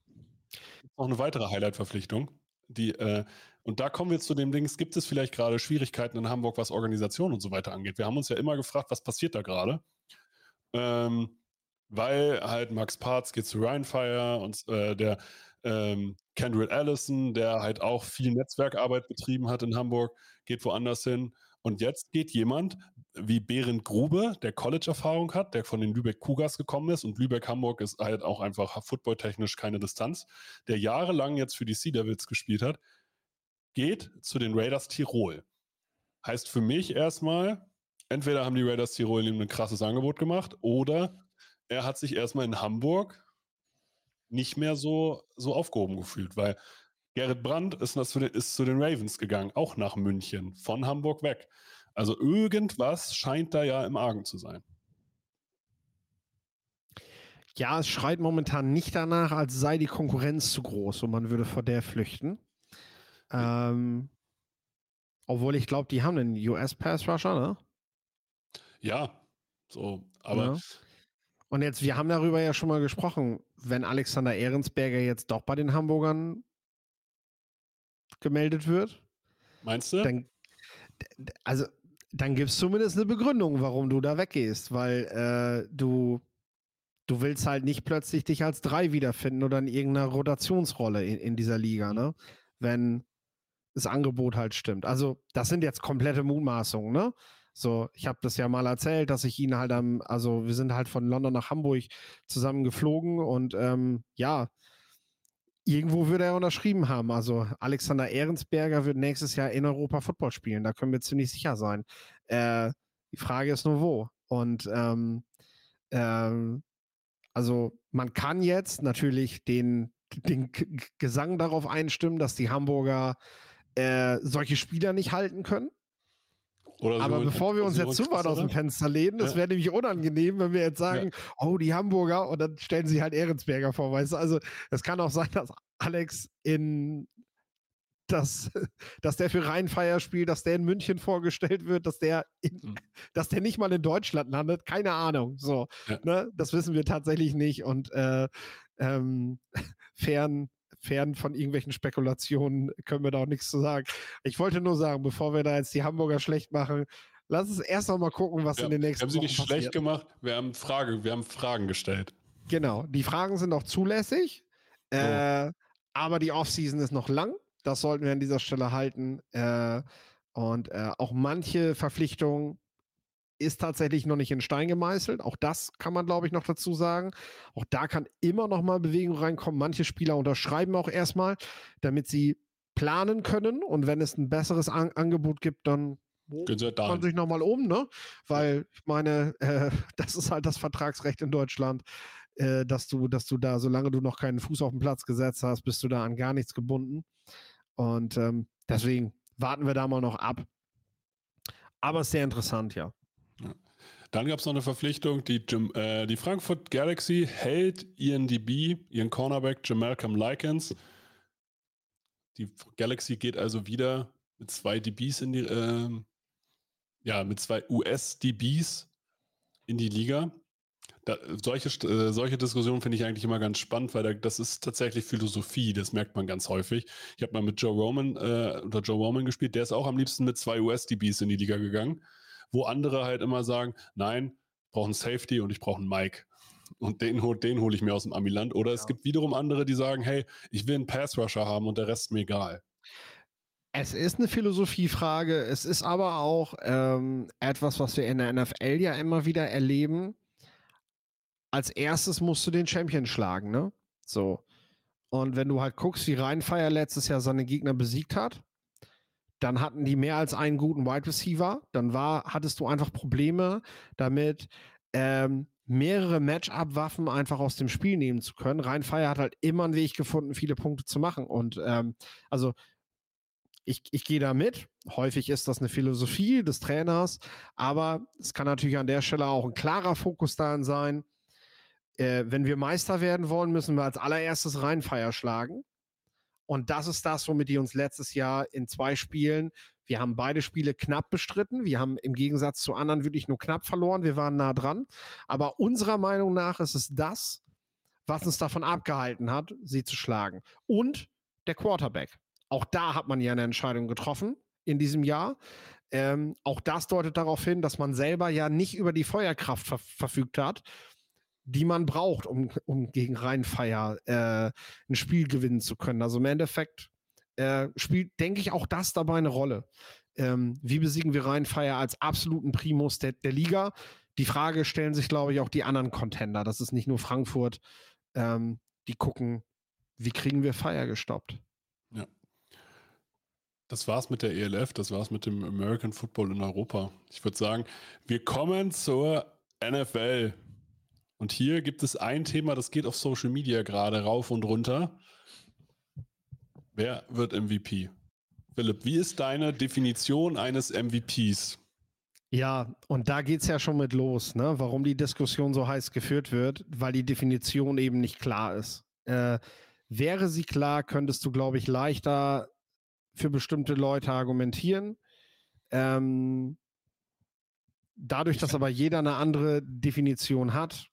Speaker 1: noch eine weitere Highlight-Verpflichtung. Die, äh, und da kommen wir zu dem Dings, gibt es vielleicht gerade Schwierigkeiten in Hamburg, was Organisation und so weiter angeht? Wir haben uns ja immer gefragt, was passiert da gerade? Ähm, weil halt Max Parz geht zu Rheinfire und äh, der ähm, Kendrick Allison, der halt auch viel Netzwerkarbeit betrieben hat in Hamburg, geht woanders hin. Und jetzt geht jemand wie Berend Grube, der College-Erfahrung hat, der von den Lübeck Cougars gekommen ist und Lübeck-Hamburg ist halt auch einfach footballtechnisch keine Distanz, der jahrelang jetzt für die Sea Devils gespielt hat, geht zu den Raiders Tirol. Heißt für mich erstmal, entweder haben die Raiders Tirol ihm ein krasses Angebot gemacht oder er hat sich erstmal in Hamburg nicht mehr so, so aufgehoben gefühlt, weil Gerrit Brandt ist, das zu den, ist zu den Ravens gegangen, auch nach München, von Hamburg weg. Also irgendwas scheint da ja im Argen zu sein.
Speaker 2: Ja, es schreit momentan nicht danach, als sei die Konkurrenz zu groß und man würde vor der flüchten. Ähm, obwohl ich glaube, die haben einen US-Pass-Rusher, ne?
Speaker 1: Ja, so, aber
Speaker 2: Ja. Und jetzt, wir haben darüber ja schon mal gesprochen, wenn Alexander Ehrensberger jetzt doch bei den Hamburgern gemeldet wird,
Speaker 1: meinst du?
Speaker 2: dann, also, dann gibt es zumindest eine Begründung, warum du da weggehst, weil äh, du, du willst halt nicht plötzlich dich als drei wiederfinden oder in irgendeiner Rotationsrolle in, in dieser Liga, ne? Wenn das Angebot halt stimmt. Also, das sind jetzt komplette Mutmaßungen, ne? So, ich habe das ja mal erzählt, dass ich ihn halt am, also wir sind halt von London nach Hamburg zusammen geflogen und ähm, ja, irgendwo würde er unterschrieben haben. Also Alexander Ehrensberger wird nächstes Jahr in Europa Football spielen. Da können wir ziemlich sicher sein. Äh, die Frage ist nur wo. Und ähm, ähm, also man kann jetzt natürlich den, den Gesang darauf einstimmen, dass die Hamburger äh, solche Spieler nicht halten können.
Speaker 1: Oder
Speaker 2: Aber bevor wir uns jetzt zu weit aus dem? Fenster lehnen, das
Speaker 1: Ja.
Speaker 2: wäre nämlich unangenehm, wenn wir jetzt sagen, oh, die Hamburger, und dann stellen sie halt Ehrensberger vor, weißt du? Also, es kann auch sein, dass Alex in dass, dass der für Rheinfeier spielt, dass der in München vorgestellt wird, dass der, in,
Speaker 1: Hm.
Speaker 2: dass der nicht mal in Deutschland landet. Keine Ahnung. So,
Speaker 1: Ja.
Speaker 2: ne? Das wissen wir tatsächlich nicht. Und äh, ähm, fern, fern von irgendwelchen Spekulationen können wir da auch nichts zu sagen. Ich wollte nur sagen, bevor wir da jetzt die Hamburger schlecht machen, lass uns erst noch mal gucken, was
Speaker 1: Ja,
Speaker 2: in den
Speaker 1: Wir
Speaker 2: nächsten
Speaker 1: haben sie
Speaker 2: Wochen
Speaker 1: nicht
Speaker 2: passiert.
Speaker 1: schlecht gemacht, wir haben, Frage, wir haben Fragen gestellt.
Speaker 2: Genau, die Fragen sind auch zulässig, äh, aber die Offseason ist noch lang. Das sollten wir an dieser Stelle halten. Äh, und äh, auch manche Verpflichtungen ist tatsächlich noch nicht in Stein gemeißelt. Auch das kann man, glaube ich, noch dazu sagen. Auch da kann immer noch mal Bewegung reinkommen. Manche Spieler unterschreiben auch erstmal, damit sie planen können. Und wenn es ein besseres An Angebot gibt, dann
Speaker 1: Gehen sie halt
Speaker 2: man
Speaker 1: dahin.
Speaker 2: sich nochmal um, ne? Weil ich meine, äh, das ist halt das Vertragsrecht in Deutschland, äh, dass du, dass du da, solange du noch keinen Fuß auf den Platz gesetzt hast, bist du da an gar nichts gebunden. Und ähm, deswegen warten wir da mal noch ab. Aber sehr interessant, ja.
Speaker 1: Dann gab es noch eine Verpflichtung, die, äh, die Frankfurt Galaxy hält ihren DB, ihren Cornerback Jamalcom Likens. Die Galaxy geht also wieder mit zwei DBs in die, äh, ja, mit zwei US-DBs in die Liga. Da, solche, äh, solche Diskussionen finde ich eigentlich immer ganz spannend, weil da, das ist tatsächlich Philosophie, das merkt man ganz häufig. Ich habe mal mit Joe Roman äh, oder Joe Roman gespielt, der ist auch am liebsten mit zwei US-DBs in die Liga gegangen, wo andere halt immer sagen, nein, ich brauche einen Safety und ich brauche einen Mike. Und den, den hole ich mir aus dem Amiland. Oder ja. es gibt wiederum andere, die sagen, hey, ich will einen Pass-Rusher haben und der Rest mir egal.
Speaker 2: Es ist eine Philosophiefrage. Es ist aber auch ähm, etwas, was wir in der NFL ja immer wieder erleben. Als erstes musst du den Champion schlagen, ne? So. Und wenn du halt guckst, wie Rheinfeier letztes Jahr seine Gegner besiegt hat, dann hatten die mehr als einen guten Wide Receiver. Dann war, hattest du einfach Probleme damit, ähm, mehrere Matchup-Waffen einfach aus dem Spiel nehmen zu können. Rheinfeier hat halt immer einen Weg gefunden, viele Punkte zu machen. Und ähm, also ich, ich gehe da mit. Häufig ist das eine Philosophie des Trainers, aber es kann natürlich an der Stelle auch ein klarer Fokus daran sein. Äh, wenn wir Meister werden wollen, müssen wir als allererstes Rheinfeier schlagen. Und das ist das, womit die uns letztes Jahr in zwei Spielen, wir haben beide Spiele knapp bestritten. Wir haben im Gegensatz zu anderen wirklich nur knapp verloren. Wir waren nah dran. Aber unserer Meinung nach ist es das, was uns davon abgehalten hat, sie zu schlagen. Und der Quarterback. Auch da hat man ja eine Entscheidung getroffen in diesem Jahr. Ähm, auch das deutet darauf hin, dass man selber ja nicht über die Feuerkraft ver verfügt hat, die man braucht, um, um gegen Rheinfeier äh, ein Spiel gewinnen zu können. Also im Endeffekt äh, spielt, denke ich, auch das dabei eine Rolle. Ähm, wie besiegen wir Rheinfeier als absoluten Primus der, der Liga? Die Frage stellen sich, glaube ich, auch die anderen Contender. Das ist nicht nur Frankfurt. Ähm, die gucken, wie kriegen wir Feier gestoppt?
Speaker 1: Ja. Das war's mit der ELF, das war's mit dem American Football in Europa. Ich würde sagen, wir kommen zur NFL. Und hier gibt es ein Thema, das geht auf Social Media gerade rauf und runter. Wer wird MVP? Philipp, wie ist deine Definition eines MVPs?
Speaker 2: Ja, und da geht es ja schon mit los, ne? warum die Diskussion so heiß geführt wird, weil die Definition eben nicht klar ist. Äh, wäre sie klar, könntest du, glaube ich, leichter für bestimmte Leute argumentieren. Ähm, dadurch, dass aber jeder eine andere Definition hat,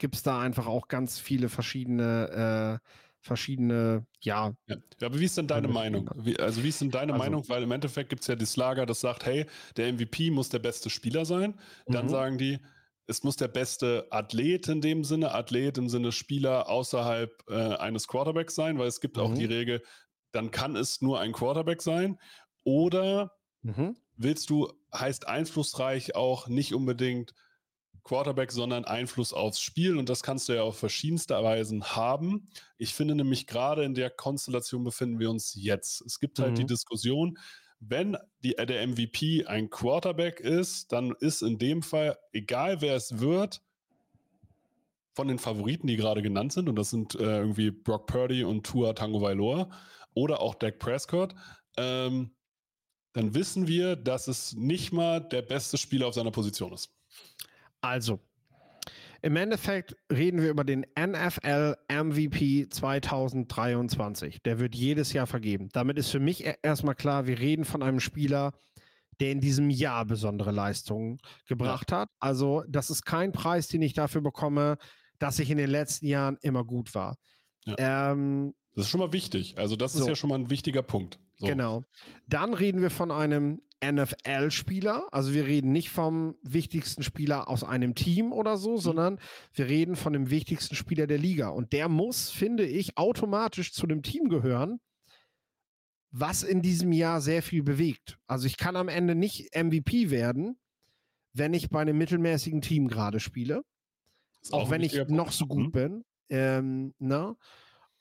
Speaker 2: gibt es da einfach auch ganz viele verschiedene, äh, verschiedene, ja.
Speaker 1: ja. Aber wie ist denn deine Meinung? Wie, also wie ist denn deine also, Meinung? Weil im Endeffekt gibt es ja das Lager, das sagt, hey, der MVP muss der beste Spieler sein. Dann mhm. sagen die, es muss der beste Athlet in dem Sinne, Athlet im Sinne Spieler außerhalb äh, eines Quarterbacks sein, weil es gibt mhm. auch die Regel, dann kann es nur ein Quarterback sein. Oder mhm. willst du, heißt einflussreich auch nicht unbedingt Quarterback, sondern Einfluss aufs Spiel. Und das kannst du ja auf verschiedenste Weisen haben. Ich finde nämlich gerade in der Konstellation befinden wir uns jetzt. Es gibt halt mhm. die Diskussion, wenn die, äh, der MVP ein Quarterback ist, dann ist in dem Fall, egal wer es wird, von den Favoriten, die gerade genannt sind, und das sind äh, irgendwie Brock Purdy und Tua Tango Vailoa, oder auch Dak Prescott, ähm, dann wissen wir, dass es nicht mal der beste Spieler auf seiner Position ist.
Speaker 2: Also, im Endeffekt reden wir über den NFL MVP 2023. Der wird jedes Jahr vergeben. Damit ist für mich e-, erstmal klar, wir reden von einem Spieler, der in diesem Jahr besondere Leistungen gebracht hat. Also, das ist kein Preis, den ich dafür bekomme, dass ich in den letzten Jahren immer gut war.
Speaker 1: Ja. Ähm, das ist schon mal wichtig. Also, das so. ist ja schon mal ein wichtiger Punkt.
Speaker 2: So. Genau. Dann reden wir von einem NFL-Spieler. Also wir reden nicht vom wichtigsten Spieler aus einem Team oder so, mhm. sondern wir reden von dem wichtigsten Spieler der Liga. Und der muss, finde ich, automatisch zu dem Team gehören, was in diesem Jahr sehr viel bewegt. Also ich kann am Ende nicht MVP werden, wenn ich bei einem mittelmäßigen Team gerade spiele. Auch, auch wenn ich noch so gut mhm. bin. Ähm, na? Ne?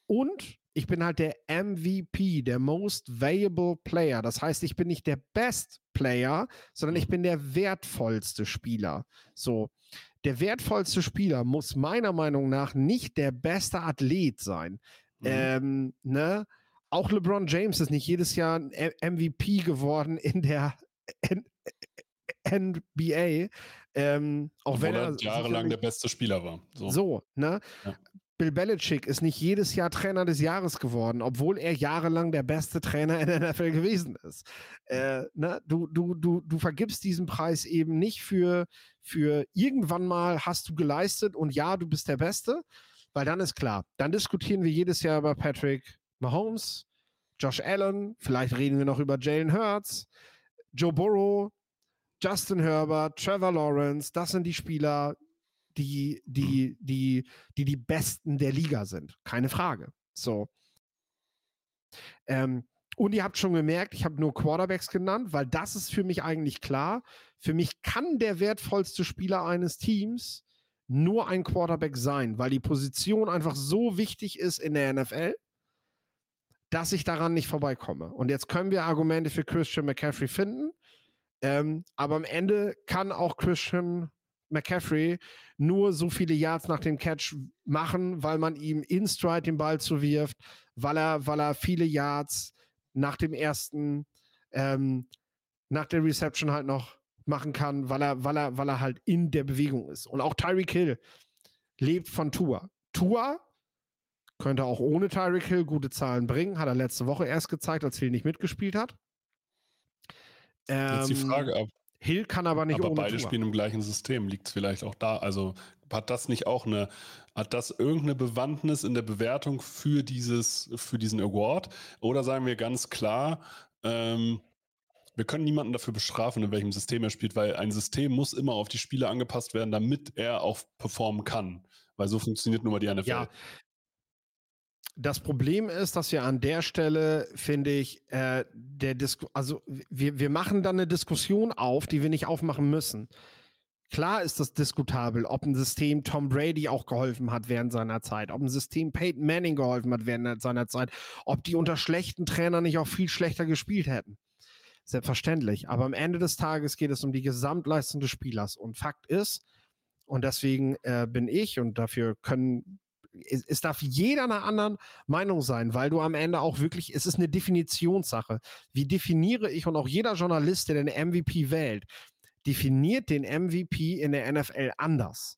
Speaker 2: Und ich bin halt der MVP, der Most Valuable Player. Das heißt, ich bin nicht der Best Player, sondern ich bin der wertvollste Spieler. So, der wertvollste Spieler muss meiner Meinung nach nicht der beste Athlet sein. Mhm. Ähm, ne? auch LeBron James ist nicht jedes Jahr ein MVP geworden in der N NBA. Ähm, auch wenn er
Speaker 1: jahrelang der beste Spieler war.
Speaker 2: So, so ne? Ja. Bill Belichick ist nicht jedes Jahr Trainer des Jahres geworden, obwohl er jahrelang der beste Trainer in der NFL gewesen ist. Äh, ne? du, du, du, du vergibst diesen Preis eben nicht für, für irgendwann mal hast du geleistet und ja, du bist der Beste, weil dann ist klar, dann diskutieren wir jedes Jahr über Patrick Mahomes, Josh Allen, vielleicht reden wir noch über Jalen Hurts, Joe Burrow, Justin Herbert, Trevor Lawrence, das sind die Spieler, die, die, die, die, die Besten der Liga sind. Keine Frage. So. Ähm, und ihr habt schon gemerkt, ich habe nur Quarterbacks genannt, weil das ist für mich eigentlich klar. Für mich kann der wertvollste Spieler eines Teams nur ein Quarterback sein, weil die Position einfach so wichtig ist in der NFL dass ich daran nicht vorbeikomme. Und jetzt können wir Argumente für Christian McCaffrey finden, ähm, aber am Ende kann auch Christian McCaffrey nur so viele Yards nach dem Catch machen, weil man ihm in Stride den Ball zuwirft, weil er, weil er viele Yards nach dem ersten, ähm, nach der Reception halt noch machen kann, weil er, weil er, weil er halt in der Bewegung ist. Und auch Tyreek Hill lebt von Tour. Tour könnte auch ohne Tyreek Hill gute Zahlen bringen. Hat er letzte Woche erst gezeigt, als Hill nicht mitgespielt hat.
Speaker 1: Ähm, Jetzt die ähm, Frage ab.
Speaker 2: Hill kann aber nicht
Speaker 1: aber ohne beide Tour. spielen im gleichen System. Liegt es vielleicht auch da? Also hat das nicht auch eine, hat das irgendeine Bewandtnis in der Bewertung für dieses, für diesen Award? Oder sagen wir ganz klar, ähm, wir können niemanden dafür bestrafen, in welchem System er spielt, weil ein System muss immer auf die Spiele angepasst werden, damit er auch performen kann. Weil so funktioniert nun mal die NFL.
Speaker 2: Ja, das Problem ist, dass wir an der Stelle, finde ich, äh, der Disku also wir, wir machen dann eine Diskussion auf, die wir nicht aufmachen müssen. Klar ist das diskutabel, ob ein System Tom Brady auch geholfen hat während seiner Zeit, ob ein System Peyton Manning geholfen hat während seiner Zeit, ob die unter schlechten Trainern nicht auch viel schlechter gespielt hätten. Selbstverständlich. Aber am Ende des Tages geht es um die Gesamtleistung des Spielers. Und Fakt ist, und deswegen äh, bin ich, und dafür können es, es, darf jeder einer anderen Meinung sein, weil du am Ende auch wirklich, es ist eine Definitionssache. Wie definiere ich und auch jeder Journalist, der den MVP wählt, definiert den MVP in der NFL anders.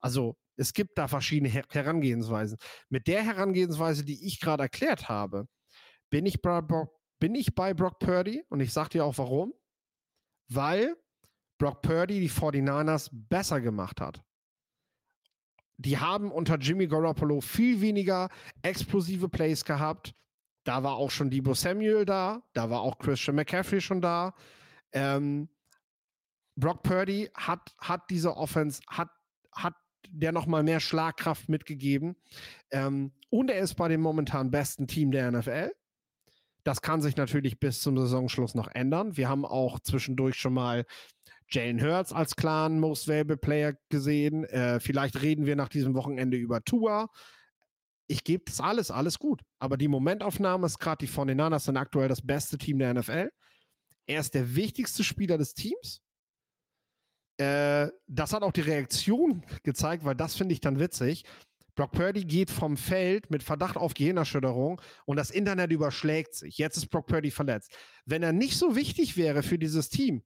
Speaker 2: Also es gibt da verschiedene Her Herangehensweisen. Mit der Herangehensweise, die ich gerade erklärt habe, bin ich, bei Brock, bin ich bei Brock Purdy und ich sage dir auch warum. Weil Brock Purdy die 49ers besser gemacht hat die haben unter Jimmy Garoppolo viel weniger explosive Plays gehabt. Da war auch schon Debo Samuel da, da war auch Christian McCaffrey schon da. Ähm, Brock Purdy hat, hat diese Offense, hat, hat der nochmal mehr Schlagkraft mitgegeben. Ähm, und er ist bei dem momentan besten Team der NFL. Das kann sich natürlich bis zum Saisonschluss noch ändern. Wir haben auch zwischendurch schon mal Jalen Hurts als klaren Most Valuable Player gesehen. Äh, vielleicht reden wir nach diesem Wochenende über Tua. Ich gebe das alles, alles gut. Aber die Momentaufnahme ist gerade, die 49ers sind aktuell das beste Team der NFL. Er ist der wichtigste Spieler des Teams. Äh, das hat auch die Reaktion gezeigt, weil das finde ich dann witzig. Brock Purdy geht vom Feld mit Verdacht auf Gehirnerschütterung und das Internet überschlägt sich. Jetzt ist Brock Purdy verletzt. Wenn er nicht so wichtig wäre für dieses Team,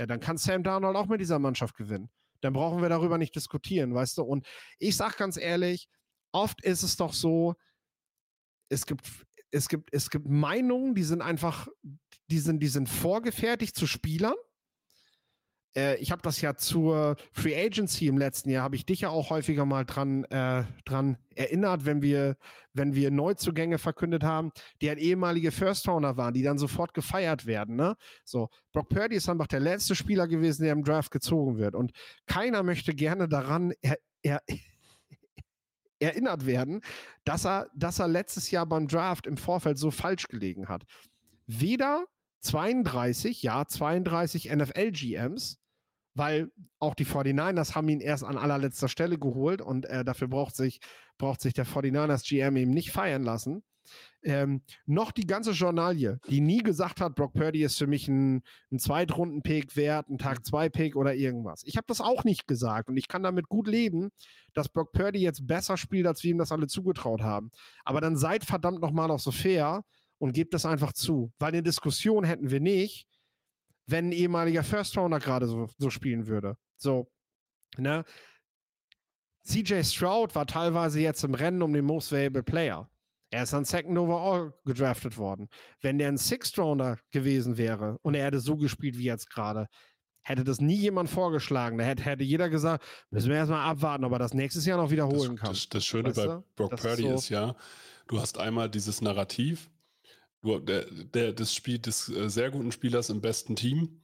Speaker 2: ja, dann kann Sam Darnold auch mit dieser Mannschaft gewinnen. Dann brauchen wir darüber nicht diskutieren, weißt du? Und ich sag ganz ehrlich, oft ist es doch so, es gibt, es gibt, es gibt Meinungen, die sind einfach, die sind, die sind vorgefertigt zu Spielern äh, ich habe das ja zur Free Agency im letzten Jahr, habe ich dich ja auch häufiger mal dran, äh, dran erinnert, wenn wir, wenn wir Neuzugänge verkündet haben, die halt ehemalige First Rounder waren, die dann sofort gefeiert werden. Ne? So, Brock Purdy ist einfach der letzte Spieler gewesen, der im Draft gezogen wird. Und keiner möchte gerne daran er, er, erinnert werden, dass er, dass er letztes Jahr beim Draft im Vorfeld so falsch gelegen hat. Weder 32, ja, 32 NFL-GMs, weil auch die 49ers haben ihn erst an allerletzter Stelle geholt und äh, dafür braucht sich, braucht sich der 49ers GM eben nicht feiern lassen. Ähm, noch die ganze Journalie, die nie gesagt hat, Brock Purdy ist für mich ein, ein Zweitrunden-Pick wert, ein Tag-2-Pick oder irgendwas. Ich habe das auch nicht gesagt und ich kann damit gut leben, dass Brock Purdy jetzt besser spielt, als wir ihm das alle zugetraut haben. Aber dann seid verdammt nochmal auch so fair und gebt das einfach zu. Weil eine Diskussion hätten wir nicht, wenn ein ehemaliger First Rounder gerade so, so spielen würde. So, ne? CJ Stroud war teilweise jetzt im Rennen um den Most Valuable Player. Er ist an Second Overall gedraftet worden. Wenn der ein Sixth Rounder gewesen wäre und er hätte so gespielt wie jetzt gerade, hätte das nie jemand vorgeschlagen. Da hätte, hätte jeder gesagt, müssen wir erstmal abwarten, ob er das nächstes Jahr noch wiederholen
Speaker 1: das,
Speaker 2: kann.
Speaker 1: Das, das Schöne weißt bei Brock Purdy ist, so ist, ja, du hast einmal dieses Narrativ, der, der, des, Spiel, des äh, sehr guten Spielers im besten Team.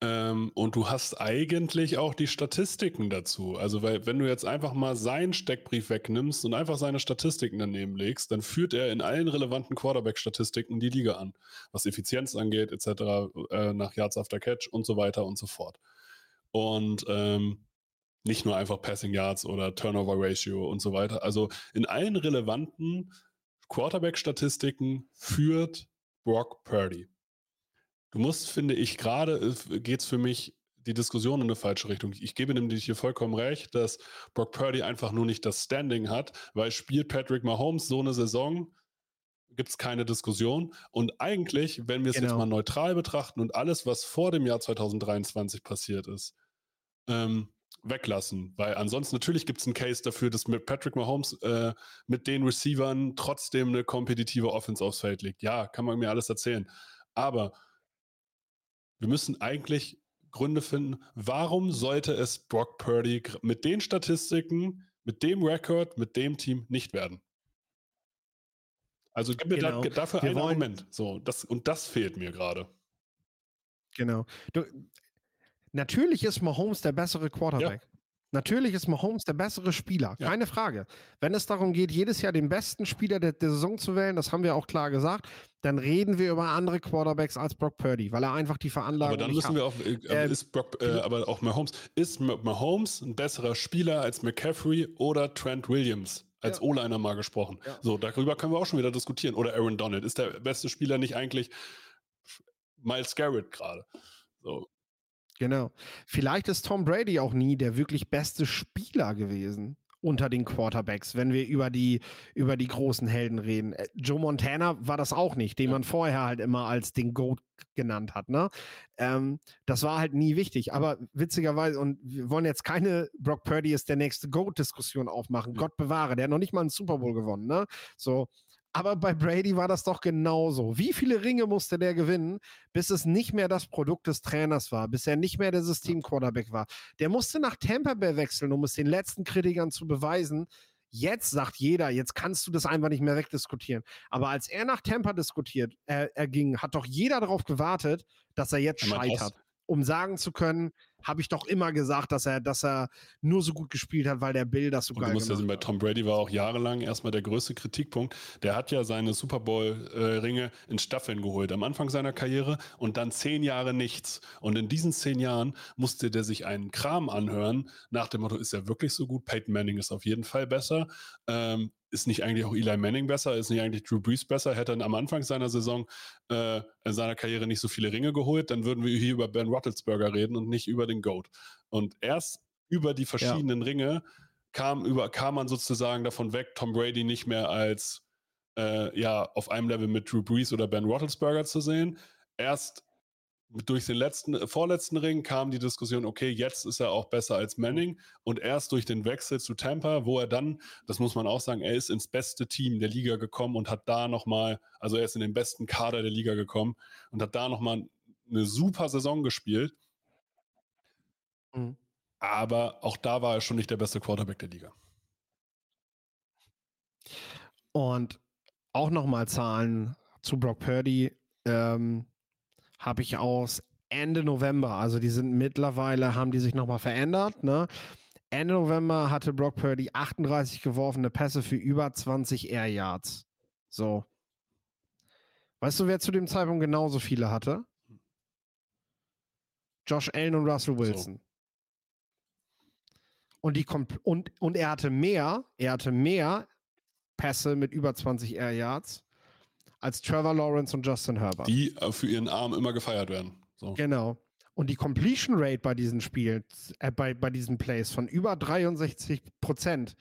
Speaker 1: Ähm, und du hast eigentlich auch die Statistiken dazu. Also, weil, wenn du jetzt einfach mal seinen Steckbrief wegnimmst und einfach seine Statistiken daneben legst, dann führt er in allen relevanten Quarterback-Statistiken die Liga an, was Effizienz angeht, etc., äh, nach Yards after Catch und so weiter und so fort. Und ähm, nicht nur einfach Passing Yards oder Turnover Ratio und so weiter. Also in allen relevanten Quarterback-Statistiken führt Brock Purdy. Du musst, finde ich, gerade äh, geht es für mich die Diskussion in eine falsche Richtung. Ich gebe nämlich hier vollkommen recht, dass Brock Purdy einfach nur nicht das Standing hat, weil spielt Patrick Mahomes so eine Saison, gibt es keine Diskussion. Und eigentlich, wenn wir es genau. jetzt mal neutral betrachten und alles, was vor dem Jahr 2023 passiert ist, ähm, weglassen. Weil ansonsten natürlich gibt es einen Case dafür, dass mit Patrick Mahomes äh, mit den Receivern trotzdem eine kompetitive Offense aufs Feld legt. Ja, kann man mir alles erzählen. Aber wir müssen eigentlich Gründe finden, warum sollte es Brock Purdy mit den Statistiken, mit dem Rekord, mit dem Team nicht werden? Also gib mir genau. da, dafür wir einen Argument. So, das, und das fehlt mir gerade.
Speaker 2: Genau. Du, natürlich ist Mahomes der bessere Quarterback. Ja. Natürlich ist Mahomes der bessere Spieler, ja. keine Frage. Wenn es darum geht, jedes Jahr den besten Spieler der, der, Saison zu wählen, das haben wir auch klar gesagt, dann reden wir über andere Quarterbacks als Brock Purdy, weil er einfach die Veranlagung
Speaker 1: hat. Aber dann müssen hat. wir auch, äh, ähm, ist Brock, äh, aber auch Mahomes, ist Mahomes ein besserer Spieler als McCaffrey oder Trent Williams? Als ja. O-Liner mal gesprochen. Ja. So, darüber können wir auch schon wieder diskutieren. Oder Aaron Donald. Ist der beste Spieler nicht eigentlich Miles Garrett gerade? So.
Speaker 2: Genau. Vielleicht ist Tom Brady auch nie der wirklich beste Spieler gewesen unter den Quarterbacks, wenn wir über die, über die großen Helden reden. Äh, Joe Montana war das auch nicht, den man vorher halt immer als den GOAT genannt hat. Ne? Ähm, das war halt nie wichtig. Aber witzigerweise, und wir wollen jetzt keine Brock Purdy ist der nächste GOAT-Diskussion aufmachen. Ja. Gott bewahre, der hat noch nicht mal einen Super Bowl gewonnen. Ne? So, aber bei Brady war das doch genauso. Wie viele Ringe musste der gewinnen, bis es nicht mehr das Produkt des Trainers war, bis er nicht mehr der System-Quarterback war? Der musste nach Tampa Bay wechseln, um es den letzten Kritikern zu beweisen. Jetzt sagt jeder, jetzt kannst du das einfach nicht mehr wegdiskutieren. Aber als er nach Tampa diskutiert, äh, er ging, hat doch jeder darauf gewartet, dass er jetzt scheitert, um sagen zu können, habe ich doch immer gesagt, dass er, dass er nur so gut gespielt hat, weil der Bill das so
Speaker 1: und geil du musst ja sehen, bei Tom Brady war auch jahrelang erstmal der größte Kritikpunkt. Der hat ja seine Super Bowl-Ringe äh, in Staffeln geholt am Anfang seiner Karriere und dann zehn Jahre nichts. Und in diesen zehn Jahren musste der sich einen Kram anhören nach dem Motto, ist er wirklich so gut? Peyton Manning ist auf jeden Fall besser. Ähm, ist nicht eigentlich auch Eli Manning besser? Ist nicht eigentlich Drew Brees besser? Hätte er am Anfang seiner Saison, äh, in seiner Karriere nicht so viele Ringe geholt, dann würden wir hier über Ben Roethlisberger reden und nicht über den Goat. Und erst über die verschiedenen ja. Ringe kam, über, kam man sozusagen davon weg, Tom Brady nicht mehr als äh, ja, auf einem Level mit Drew Brees oder Ben Roethlisberger zu sehen. Erst durch den letzten, äh, vorletzten Ring kam die Diskussion, okay, jetzt ist er auch besser als Manning und erst durch den Wechsel zu Tampa, wo er dann, das muss man auch sagen, er ist ins beste Team der Liga gekommen und hat da nochmal, also er ist in den besten Kader der Liga gekommen und hat da nochmal eine super Saison gespielt. Mhm. Aber auch da war er schon nicht der beste Quarterback der Liga.
Speaker 2: Und auch nochmal Zahlen zu Brock Purdy. Ähm, habe ich aus Ende November, also die sind mittlerweile, haben die sich nochmal verändert, ne? Ende November hatte Brock Purdy 38 geworfene Pässe für über 20 Air Yards. So. Weißt du, wer zu dem Zeitpunkt genauso viele hatte? Josh Allen und Russell Wilson. So. Und, die und, und er hatte mehr, er hatte mehr Pässe mit über 20 Air Yards als Trevor Lawrence und Justin Herbert.
Speaker 1: Die äh, für ihren Arm immer gefeiert werden.
Speaker 2: So. Genau. Und die Completion Rate bei diesen Spielen, äh, bei, bei diesen Plays von über 63 Prozent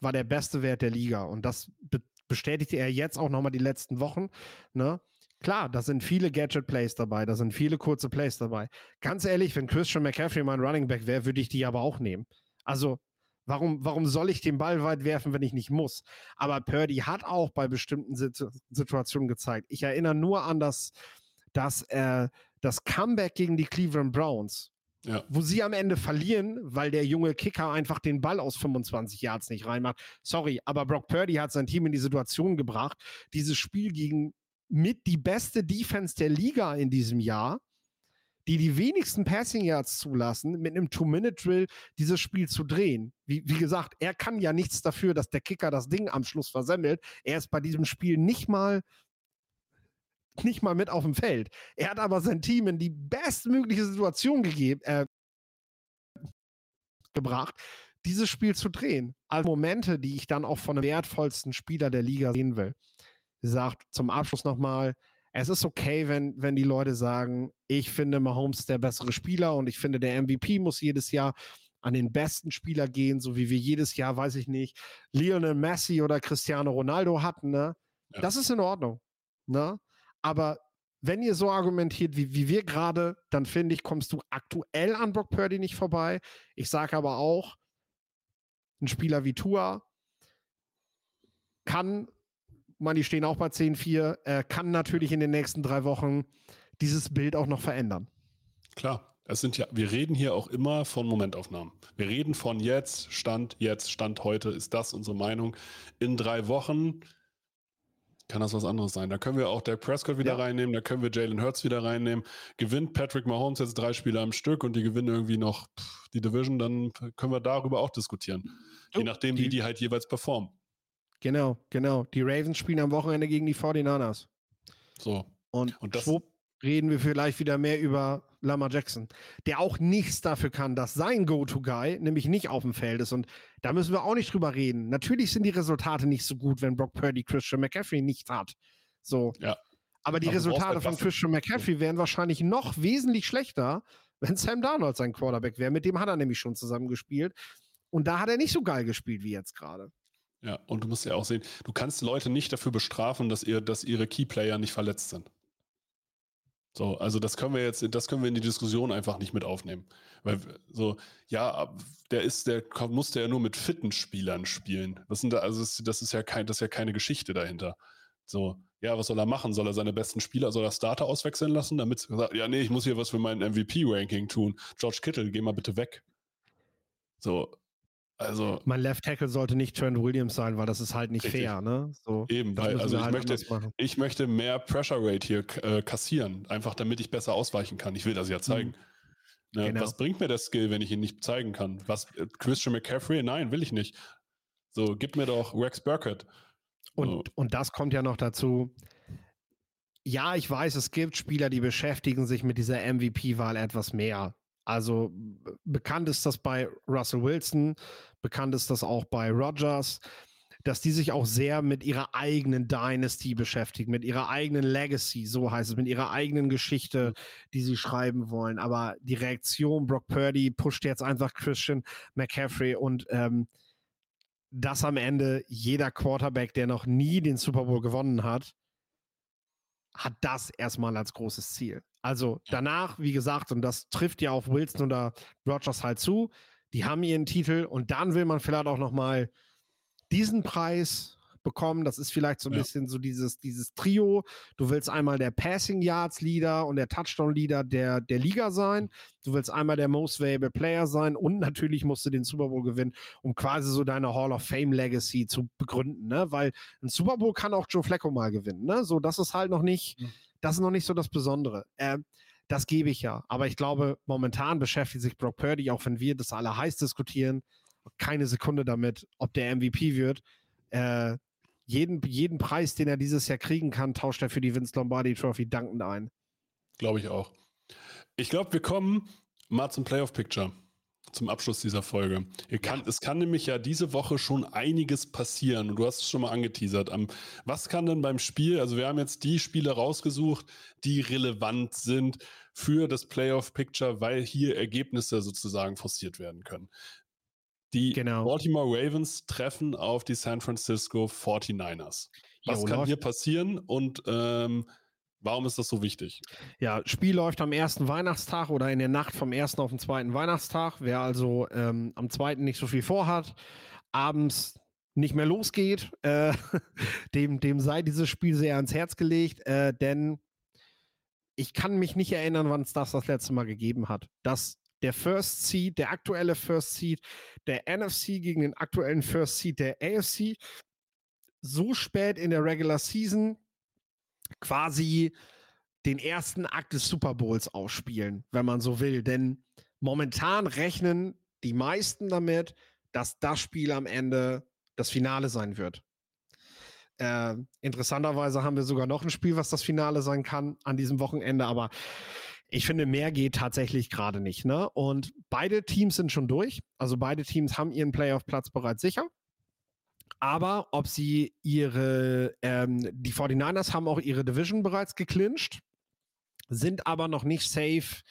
Speaker 2: war der beste Wert der Liga. Und das be bestätigte er jetzt auch nochmal die letzten Wochen. Ne? Klar, da sind viele Gadget-Plays dabei, da sind viele kurze Plays dabei. Ganz ehrlich, wenn Christian McCaffrey mein Running Back wäre, würde ich die aber auch nehmen. Also, warum, warum soll ich den Ball weit werfen, wenn ich nicht muss? Aber Purdy hat auch bei bestimmten Situ Situationen gezeigt. Ich erinnere nur an das, das, äh, das Comeback gegen die Cleveland Browns, ja. wo sie am Ende verlieren, weil der junge Kicker einfach den Ball aus 25 Yards nicht reinmacht. Sorry, aber Brock Purdy hat sein Team in die Situation gebracht, dieses Spiel gegen mit die beste Defense der Liga in diesem Jahr, die die wenigsten Passing Yards zulassen, mit einem Two-Minute-Drill dieses Spiel zu drehen. Wie, wie gesagt, er kann ja nichts dafür, dass der Kicker das Ding am Schluss versemmelt. Er ist bei diesem Spiel nicht mal nicht mal mit auf dem Feld. Er hat aber sein Team in die bestmögliche Situation gegeben, äh, gebracht, dieses Spiel zu drehen. Als Momente, die ich dann auch von dem wertvollsten Spieler der Liga sehen will gesagt, zum Abschluss nochmal, es ist okay, wenn, wenn die Leute sagen, ich finde Mahomes der bessere Spieler und ich finde, der MVP muss jedes Jahr an den besten Spieler gehen, so wie wir jedes Jahr, weiß ich nicht, Lionel Messi oder Cristiano Ronaldo hatten. Ne? Ja. Das ist in Ordnung. Ne? Aber wenn ihr so argumentiert, wie, wie wir gerade, dann finde ich, kommst du aktuell an Brock Purdy nicht vorbei. Ich sage aber auch, ein Spieler wie Tua kann man, die stehen auch bei 10-4, äh, kann natürlich in den nächsten drei Wochen dieses Bild auch noch verändern.
Speaker 1: Klar. Es sind ja, wir reden hier auch immer von Momentaufnahmen. Wir reden von jetzt, Stand, jetzt, Stand heute, ist das unsere Meinung. In drei Wochen kann das was anderes sein. Da können wir auch Dak Prescott wieder ja. reinnehmen, da können wir Jalen Hurts wieder reinnehmen. Gewinnt Patrick Mahomes jetzt drei Spiele am Stück und die gewinnen irgendwie noch die Division, dann können wir darüber auch diskutieren. Oh, Je nachdem, die, wie die halt jeweils performen.
Speaker 2: Genau, genau. Die Ravens spielen am Wochenende gegen die 49ers.
Speaker 1: So.
Speaker 2: Und, und das schwupp, reden wir vielleicht wieder mehr über Lamar Jackson, der auch nichts dafür kann, dass sein Go-To-Guy nämlich nicht auf dem Feld ist. Und da müssen wir auch nicht drüber reden. Natürlich sind die Resultate nicht so gut, wenn Brock Purdy Christian McCaffrey nicht hat. So.
Speaker 1: Ja.
Speaker 2: Aber die Aber Resultate von Christian McCaffrey wären wahrscheinlich noch wesentlich schlechter, wenn Sam Darnold sein Quarterback wäre. Mit dem hat er nämlich schon zusammengespielt. Und da hat er nicht so geil gespielt wie jetzt gerade.
Speaker 1: Ja, und du musst ja auch sehen, du kannst Leute nicht dafür bestrafen, dass ihr, dass ihre Keyplayer nicht verletzt sind. So, also das können wir jetzt, das können wir in die Diskussion einfach nicht mit aufnehmen. Weil so, ja, der ist, der musste ja nur mit fitten Spielern spielen. Das sind da, also das ist ja kein, das ist ja keine Geschichte dahinter. So, ja, was soll er machen? Soll er seine besten Spieler, soll er Starter auswechseln lassen, damit sagt, ja, nee, ich muss hier was für mein MVP-Ranking tun. George Kittle, geh mal bitte weg. So, also,
Speaker 2: mein Left Tackle sollte nicht Trent Williams sein, weil das ist halt nicht richtig. fair, ne?
Speaker 1: So, Eben, weil also ich, halt möchte, ich möchte mehr Pressure Rate hier äh, kassieren, einfach damit ich besser ausweichen kann. Ich will das ja mhm. zeigen. Mhm. Ne, genau. Was bringt mir der Skill, wenn ich ihn nicht zeigen kann? Was äh, Christian McCaffrey? Nein, will ich nicht. So, gib mir doch Rex Burkett.
Speaker 2: Und, so. und das kommt ja noch dazu. Ja, ich weiß, es gibt Spieler, die beschäftigen sich mit dieser MVP-Wahl etwas mehr. Also bekannt ist das bei Russell Wilson, bekannt ist das auch bei Rogers, dass die sich auch sehr mit ihrer eigenen Dynasty beschäftigen, mit ihrer eigenen Legacy, so heißt es, mit ihrer eigenen Geschichte, mhm. die sie schreiben wollen. Aber die Reaktion, Brock Purdy pusht jetzt einfach Christian McCaffrey und ähm, dass am Ende jeder Quarterback, der noch nie den Super Bowl gewonnen hat, hat das erstmal als großes Ziel. Also danach, wie gesagt, und das trifft ja auf Wilson oder Rogers halt zu, die haben ihren Titel und dann will man vielleicht auch noch mal diesen Preis bekommen. Das ist vielleicht so ein ja. bisschen so dieses, dieses Trio. Du willst einmal der Passing Yards Leader und der Touchdown Leader der, der Liga sein. Du willst einmal der Most Valuable Player sein und natürlich musst du den Super Bowl gewinnen, um quasi so deine Hall of Fame Legacy zu begründen, ne? Weil ein Super Bowl kann auch Joe Flacco mal gewinnen, ne? So, das ist halt noch nicht, das ist noch nicht so das Besondere. Äh, das gebe ich ja. Aber ich glaube, momentan beschäftigt sich Brock Purdy, auch wenn wir das alle heiß diskutieren, keine Sekunde damit, ob der MVP wird. Äh, jeden, jeden Preis, den er dieses Jahr kriegen kann, tauscht er für die Vince Lombardi Trophy dankend ein.
Speaker 1: Glaube ich auch. Ich glaube, wir kommen mal zum Playoff Picture zum Abschluss dieser Folge. Kann, ja. Es kann nämlich ja diese Woche schon einiges passieren und du hast es schon mal angeteasert. was kann denn beim Spiel, also wir haben jetzt die Spiele rausgesucht, die relevant sind für das Playoff-Picture, weil hier Ergebnisse sozusagen forciert werden können. Die genau. Baltimore Ravens treffen auf die San Francisco 49ers. Was jo, kann hier passieren und ähm, Warum ist das so wichtig?
Speaker 2: Ja, Spiel läuft am ersten Weihnachtstag oder in der Nacht vom ersten auf den zweiten Weihnachtstag. Wer also ähm, am zweiten nicht so viel vorhat, abends nicht mehr losgeht, äh, dem, dem sei dieses Spiel sehr ans Herz gelegt, äh, denn ich kann mich nicht erinnern, wann es das das letzte Mal gegeben hat, dass der First Seed, der aktuelle First Seed, der NFC gegen den aktuellen First Seed der AFC so spät in der Regular Season quasi den ersten Akt des Super Bowls ausspielen, wenn man so will. Denn momentan rechnen die meisten damit, dass das Spiel am Ende das Finale sein wird. Äh, interessanterweise haben wir sogar noch ein Spiel, was das Finale sein kann an diesem Wochenende, aber ich finde, mehr geht tatsächlich gerade nicht. Ne? Und beide Teams sind schon durch. Also beide Teams haben ihren Playoff-Platz bereits sicher. Aber ob sie ihre, ähm, die 49ers haben auch ihre Division bereits geclincht, sind aber noch nicht safe,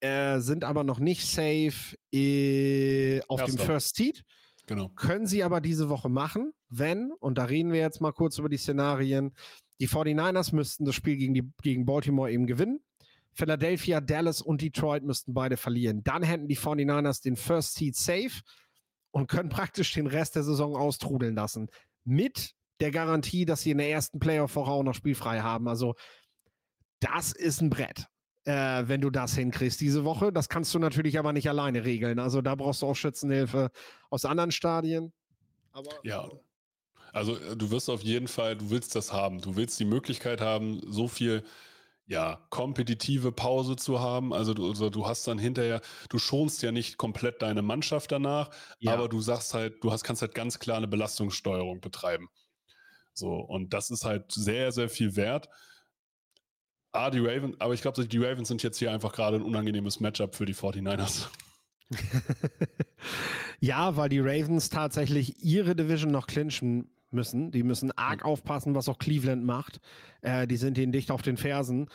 Speaker 2: äh, sind aber noch nicht safe äh, auf Erster. dem First Seed. Genau. Können sie aber diese Woche machen, wenn, und da reden wir jetzt mal kurz über die Szenarien, die 49ers müssten das Spiel gegen, die, gegen Baltimore eben gewinnen. Philadelphia, Dallas und Detroit müssten beide verlieren. Dann hätten die 49ers den First Seed safe und können praktisch den Rest der Saison austrudeln lassen. Mit der Garantie, dass sie in der ersten Playoff-Woche auch noch spielfrei haben. Also, das ist ein Brett, äh, wenn du das hinkriegst diese Woche. Das kannst du natürlich aber nicht alleine regeln. Also, da brauchst du auch Schützenhilfe aus anderen Stadien.
Speaker 1: Aber, ja. Also, äh, du wirst auf jeden Fall, du willst das haben. Du willst die Möglichkeit haben, so viel ja, kompetitive Pause zu haben. Also du, also du hast dann hinterher, du schonst ja nicht komplett deine Mannschaft danach, ja. aber du sagst halt, du hast, kannst halt ganz klar eine Belastungssteuerung betreiben. So, und das ist halt sehr, sehr viel wert. Ah, die Ravens, aber ich glaube, die Ravens sind jetzt hier einfach gerade ein unangenehmes Matchup für die 49ers.
Speaker 2: ja, weil die Ravens tatsächlich ihre Division noch clinchen müssen. Die müssen arg aufpassen, was auch Cleveland macht. Äh, die sind ihnen dicht auf den Fersen.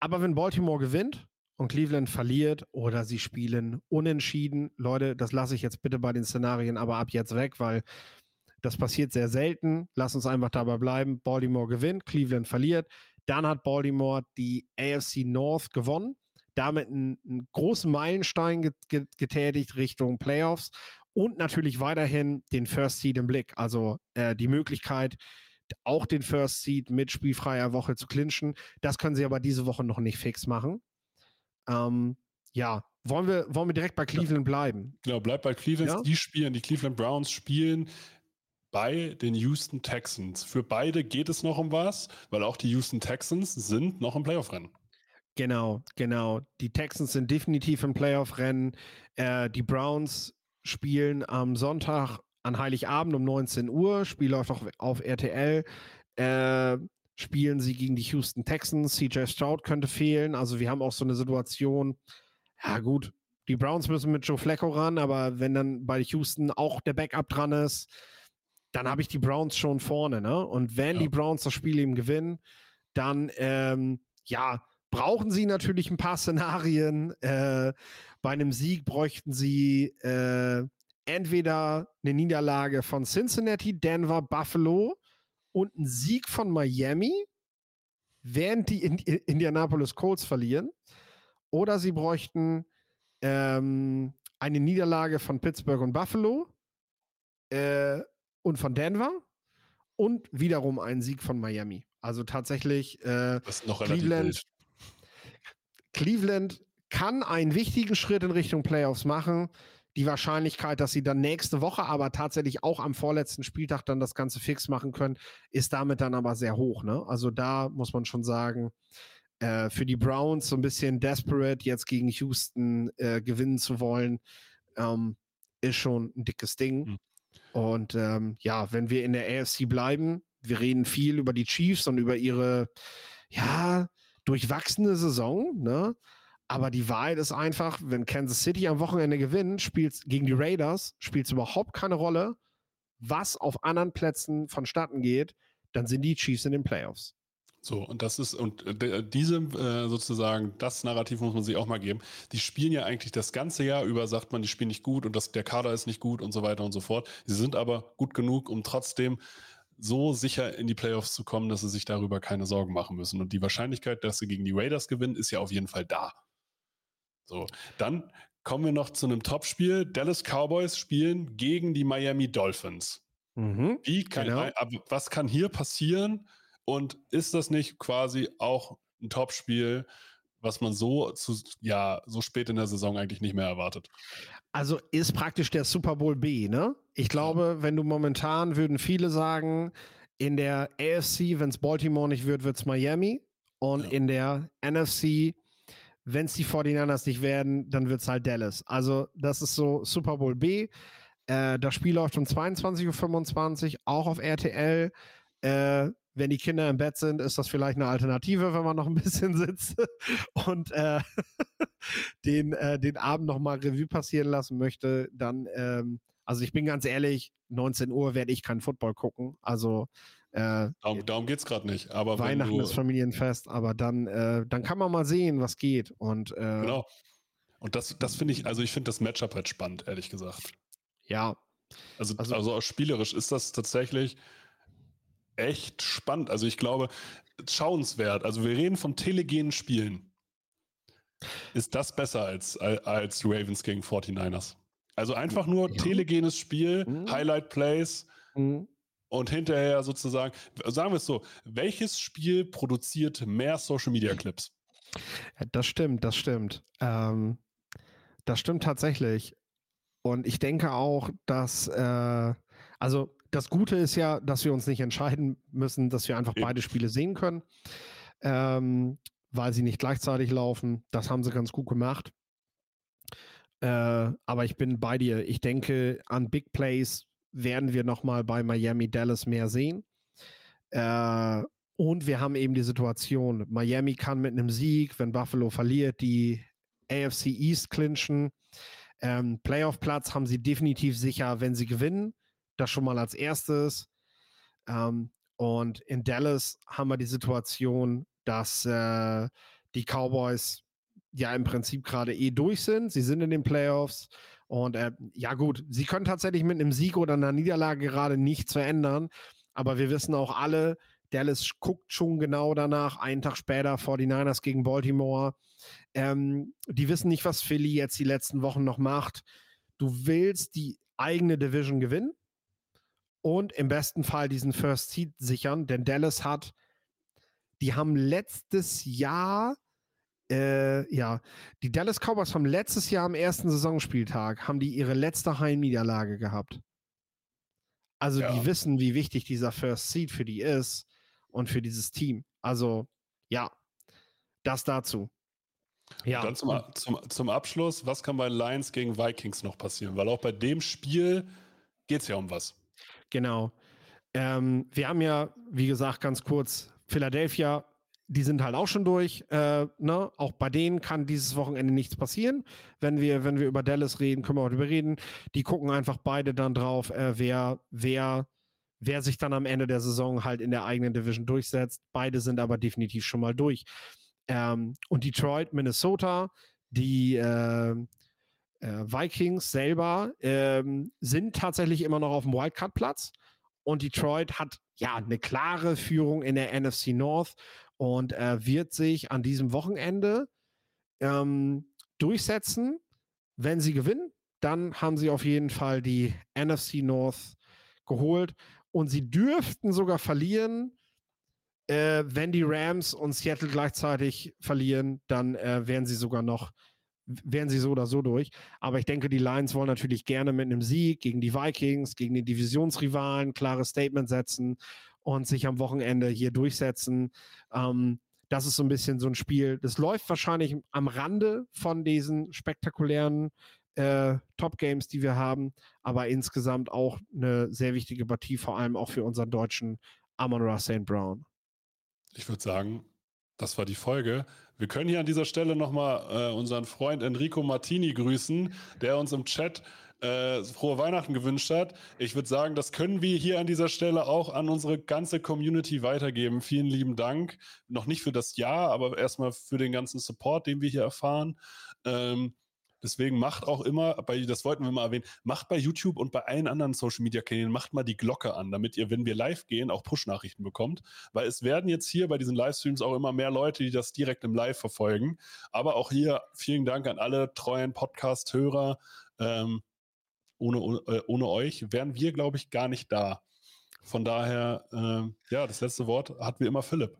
Speaker 2: Aber wenn Baltimore gewinnt und Cleveland verliert oder sie spielen unentschieden, Leute, das lasse ich jetzt bitte bei den Szenarien aber ab jetzt weg, weil das passiert sehr selten. Lass uns einfach dabei bleiben. Baltimore gewinnt, Cleveland verliert. Dann hat Baltimore die AFC North gewonnen damit einen, einen, großen Meilenstein getätigt Richtung Playoffs und natürlich weiterhin den First Seed im Blick. Also äh, die Möglichkeit, auch den First Seed mit spielfreier Woche zu clinchen. Das können sie aber diese Woche noch nicht fix machen. Ähm, ja, wollen wir, wollen wir direkt bei Cleveland bleiben?
Speaker 1: Genau, bleibt bei Cleveland. Ja? Die spielen, die Cleveland Browns spielen bei den Houston Texans. Für beide geht es noch um was, weil auch die Houston Texans sind noch im Playoff-Rennen.
Speaker 2: Genau, genau. Die Texans sind definitiv im Playoff-Rennen. Äh, die Browns spielen am Sonntag an Heiligabend um 19 Uhr. Spiel läuft auch auf RTL. Äh, spielen sie gegen die Houston Texans. CJ Stroud könnte fehlen. Also wir haben auch so eine Situation. Ja gut, die Browns müssen mit Joe Flacco ran, aber wenn dann bei Houston auch der Backup dran ist, dann habe ich die Browns schon vorne. Ne? Und wenn ja. die Browns das Spiel eben gewinnen, dann ähm, ja brauchen sie natürlich ein paar Szenarien. Äh, bei einem Sieg bräuchten sie äh, entweder eine Niederlage von Cincinnati, Denver, Buffalo und einen Sieg von Miami, während die in Indianapolis Colts verlieren. Oder sie bräuchten ähm, eine Niederlage von Pittsburgh und Buffalo äh, und von Denver und wiederum einen Sieg von Miami. Also tatsächlich äh, Cleveland, Cleveland kann einen wichtigen Schritt in Richtung Playoffs machen. Die Wahrscheinlichkeit, dass sie dann nächste Woche, aber tatsächlich auch am vorletzten Spieltag dann das Ganze fix machen können, ist damit dann aber sehr hoch. Ne? Also da muss man schon sagen, äh, für die Browns so ein bisschen desperate, jetzt gegen Houston äh, gewinnen zu wollen, ähm, ist schon ein dickes Ding. Mhm. Und ähm, ja, wenn wir in der AFC bleiben, wir reden viel über die Chiefs und über ihre, ja, durchwachsene Saison, ne? Aber die Wahrheit ist einfach, wenn Kansas City am Wochenende gewinnt, spielt gegen die Raiders, spielt es überhaupt keine Rolle, was auf anderen Plätzen vonstatten geht, dann sind die Chiefs in den Playoffs.
Speaker 1: So, und das ist, und äh, diese äh, sozusagen, das Narrativ muss man sich auch mal geben. Die spielen ja eigentlich das ganze Jahr über, sagt man, die spielen nicht gut und das, der Kader ist nicht gut und so weiter und so fort. Sie sind aber gut genug, um trotzdem so sicher in die Playoffs zu kommen, dass sie sich darüber keine Sorgen machen müssen. Und die Wahrscheinlichkeit, dass sie gegen die Raiders gewinnen, ist ja auf jeden Fall da. So, dann kommen wir noch zu einem Topspiel. Dallas Cowboys spielen gegen die Miami Dolphins. Mhm, Wie kann, genau. was kann hier passieren? Und ist das nicht quasi auch ein Topspiel, was man so zu, ja, so spät in der Saison eigentlich nicht mehr erwartet?
Speaker 2: Also ist praktisch der Super Bowl B, ne? Ich glaube, wenn du momentan würden viele sagen, in der AFC, wenn es Baltimore nicht wird, wird es Miami. Und ja. in der NFC, wenn es die 49ers nicht werden, dann wird es halt Dallas. Also, das ist so Super Bowl B. Äh, das Spiel läuft um 22.25 Uhr, auch auf RTL. Äh, wenn die Kinder im Bett sind, ist das vielleicht eine Alternative, wenn man noch ein bisschen sitzt und äh, den, äh, den Abend nochmal Revue passieren lassen möchte, dann, ähm, also ich bin ganz ehrlich, 19 Uhr werde ich keinen Football gucken. Also
Speaker 1: äh, darum, darum geht es gerade nicht. Aber
Speaker 2: Weihnachten du, ist Familienfest, aber dann, äh, dann kann man mal sehen, was geht. Und, äh,
Speaker 1: genau. Und das, das finde ich, also ich finde das Matchup halt spannend, ehrlich gesagt.
Speaker 2: Ja.
Speaker 1: Also, also, also spielerisch ist das tatsächlich echt spannend. Also ich glaube, schauenswert. Also wir reden von telegenen Spielen. Ist das besser als, als Ravens gegen 49ers? Also einfach nur ja. telegenes Spiel, mhm. Highlight Plays mhm. Und hinterher sozusagen, sagen wir es so, welches Spiel produziert mehr Social Media Clips?
Speaker 2: Ja, das stimmt, das stimmt. Ähm, das stimmt tatsächlich. Und ich denke auch, dass, äh, also das Gute ist ja, dass wir uns nicht entscheiden müssen, dass wir einfach okay. beide Spiele sehen können, ähm, weil sie nicht gleichzeitig laufen. Das haben sie ganz gut gemacht. Äh, aber ich bin bei dir. Ich denke, an Big Plays werden wir nochmal bei Miami Dallas mehr sehen. Äh, und wir haben eben die Situation, Miami kann mit einem Sieg, wenn Buffalo verliert, die AFC East clinchen. Ähm, Playoff-Platz haben sie definitiv sicher, wenn sie gewinnen. Das schon mal als erstes. Ähm, und in Dallas haben wir die Situation, dass äh, die Cowboys ja im Prinzip gerade eh durch sind. Sie sind in den Playoffs. Und äh, ja gut, sie können tatsächlich mit einem Sieg oder einer Niederlage gerade nichts verändern. Aber wir wissen auch alle, Dallas guckt schon genau danach, einen Tag später 49ers gegen Baltimore. Ähm, die wissen nicht, was Philly jetzt die letzten Wochen noch macht. Du willst die eigene Division gewinnen und im besten Fall diesen First Seed sichern, denn Dallas hat, die haben letztes Jahr, äh, ja, die Dallas Cowboys haben letztes Jahr am ersten Saisonspieltag, haben die ihre letzte Heimniederlage gehabt. Also ja. die wissen, wie wichtig dieser First Seed für die ist und für dieses Team. Also ja, das dazu.
Speaker 1: Ja. Und dann zum, zum, zum Abschluss, was kann bei Lions gegen Vikings noch passieren? Weil auch bei dem Spiel geht es ja um was.
Speaker 2: Genau. Ähm, wir haben ja, wie gesagt, ganz kurz, Philadelphia, die sind halt auch schon durch. Äh, ne? Auch bei denen kann dieses Wochenende nichts passieren. Wenn wir, wenn wir über Dallas reden, können wir auch darüber reden. Die gucken einfach beide dann drauf, äh, wer, wer, wer sich dann am Ende der Saison halt in der eigenen Division durchsetzt. Beide sind aber definitiv schon mal durch. Ähm, und Detroit, Minnesota, die äh, äh, Vikings selber ähm, sind tatsächlich immer noch auf dem Wildcard-Platz und Detroit hat ja eine klare Führung in der NFC North und äh, wird sich an diesem Wochenende ähm, durchsetzen. Wenn sie gewinnen, dann haben sie auf jeden Fall die NFC North geholt und sie dürften sogar verlieren. Äh, wenn die Rams und Seattle gleichzeitig verlieren, dann äh, wären sie sogar noch wären sie so oder so durch. Aber ich denke, die Lions wollen natürlich gerne mit einem Sieg gegen die Vikings, gegen die Divisionsrivalen, klares Statement setzen und sich am Wochenende hier durchsetzen. Ähm, das ist so ein bisschen so ein Spiel. Das läuft wahrscheinlich am Rande von diesen spektakulären äh, Top-Games, die wir haben, aber insgesamt auch eine sehr wichtige Partie, vor allem auch für unseren deutschen Amon Ra St. Brown.
Speaker 1: Ich würde sagen, das war die Folge. Wir können hier an dieser Stelle nochmal äh, unseren Freund Enrico Martini grüßen, der uns im Chat äh, frohe Weihnachten gewünscht hat. Ich würde sagen, das können wir hier an dieser Stelle auch an unsere ganze Community weitergeben. Vielen lieben Dank. Noch nicht für das Jahr, aber erstmal für den ganzen Support, den wir hier erfahren. Ähm, Deswegen macht auch immer, bei, das wollten wir mal erwähnen, macht bei YouTube und bei allen anderen Social Media Kanälen, macht mal die Glocke an, damit ihr, wenn wir live gehen, auch Push-Nachrichten bekommt. Weil es werden jetzt hier bei diesen Livestreams auch immer mehr Leute, die das direkt im Live verfolgen. Aber auch hier vielen Dank an alle treuen Podcast-Hörer. Ähm, ohne, ohne, ohne euch wären wir, glaube ich, gar nicht da. Von daher, äh, ja, das letzte Wort hat wie immer Philipp.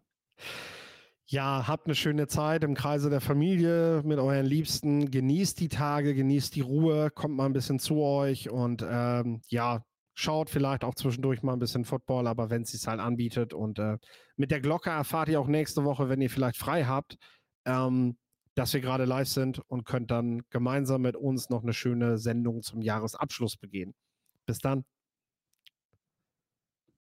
Speaker 2: Ja, habt eine schöne Zeit im Kreise der Familie mit euren Liebsten. Genießt die Tage, genießt die Ruhe, kommt mal ein bisschen zu euch und ähm, ja, schaut vielleicht auch zwischendurch mal ein bisschen Football, aber wenn es sich halt anbietet. Und äh, mit der Glocke erfahrt ihr auch nächste Woche, wenn ihr vielleicht frei habt, ähm, dass wir gerade live sind und könnt dann gemeinsam mit uns noch eine schöne Sendung zum Jahresabschluss begehen. Bis dann.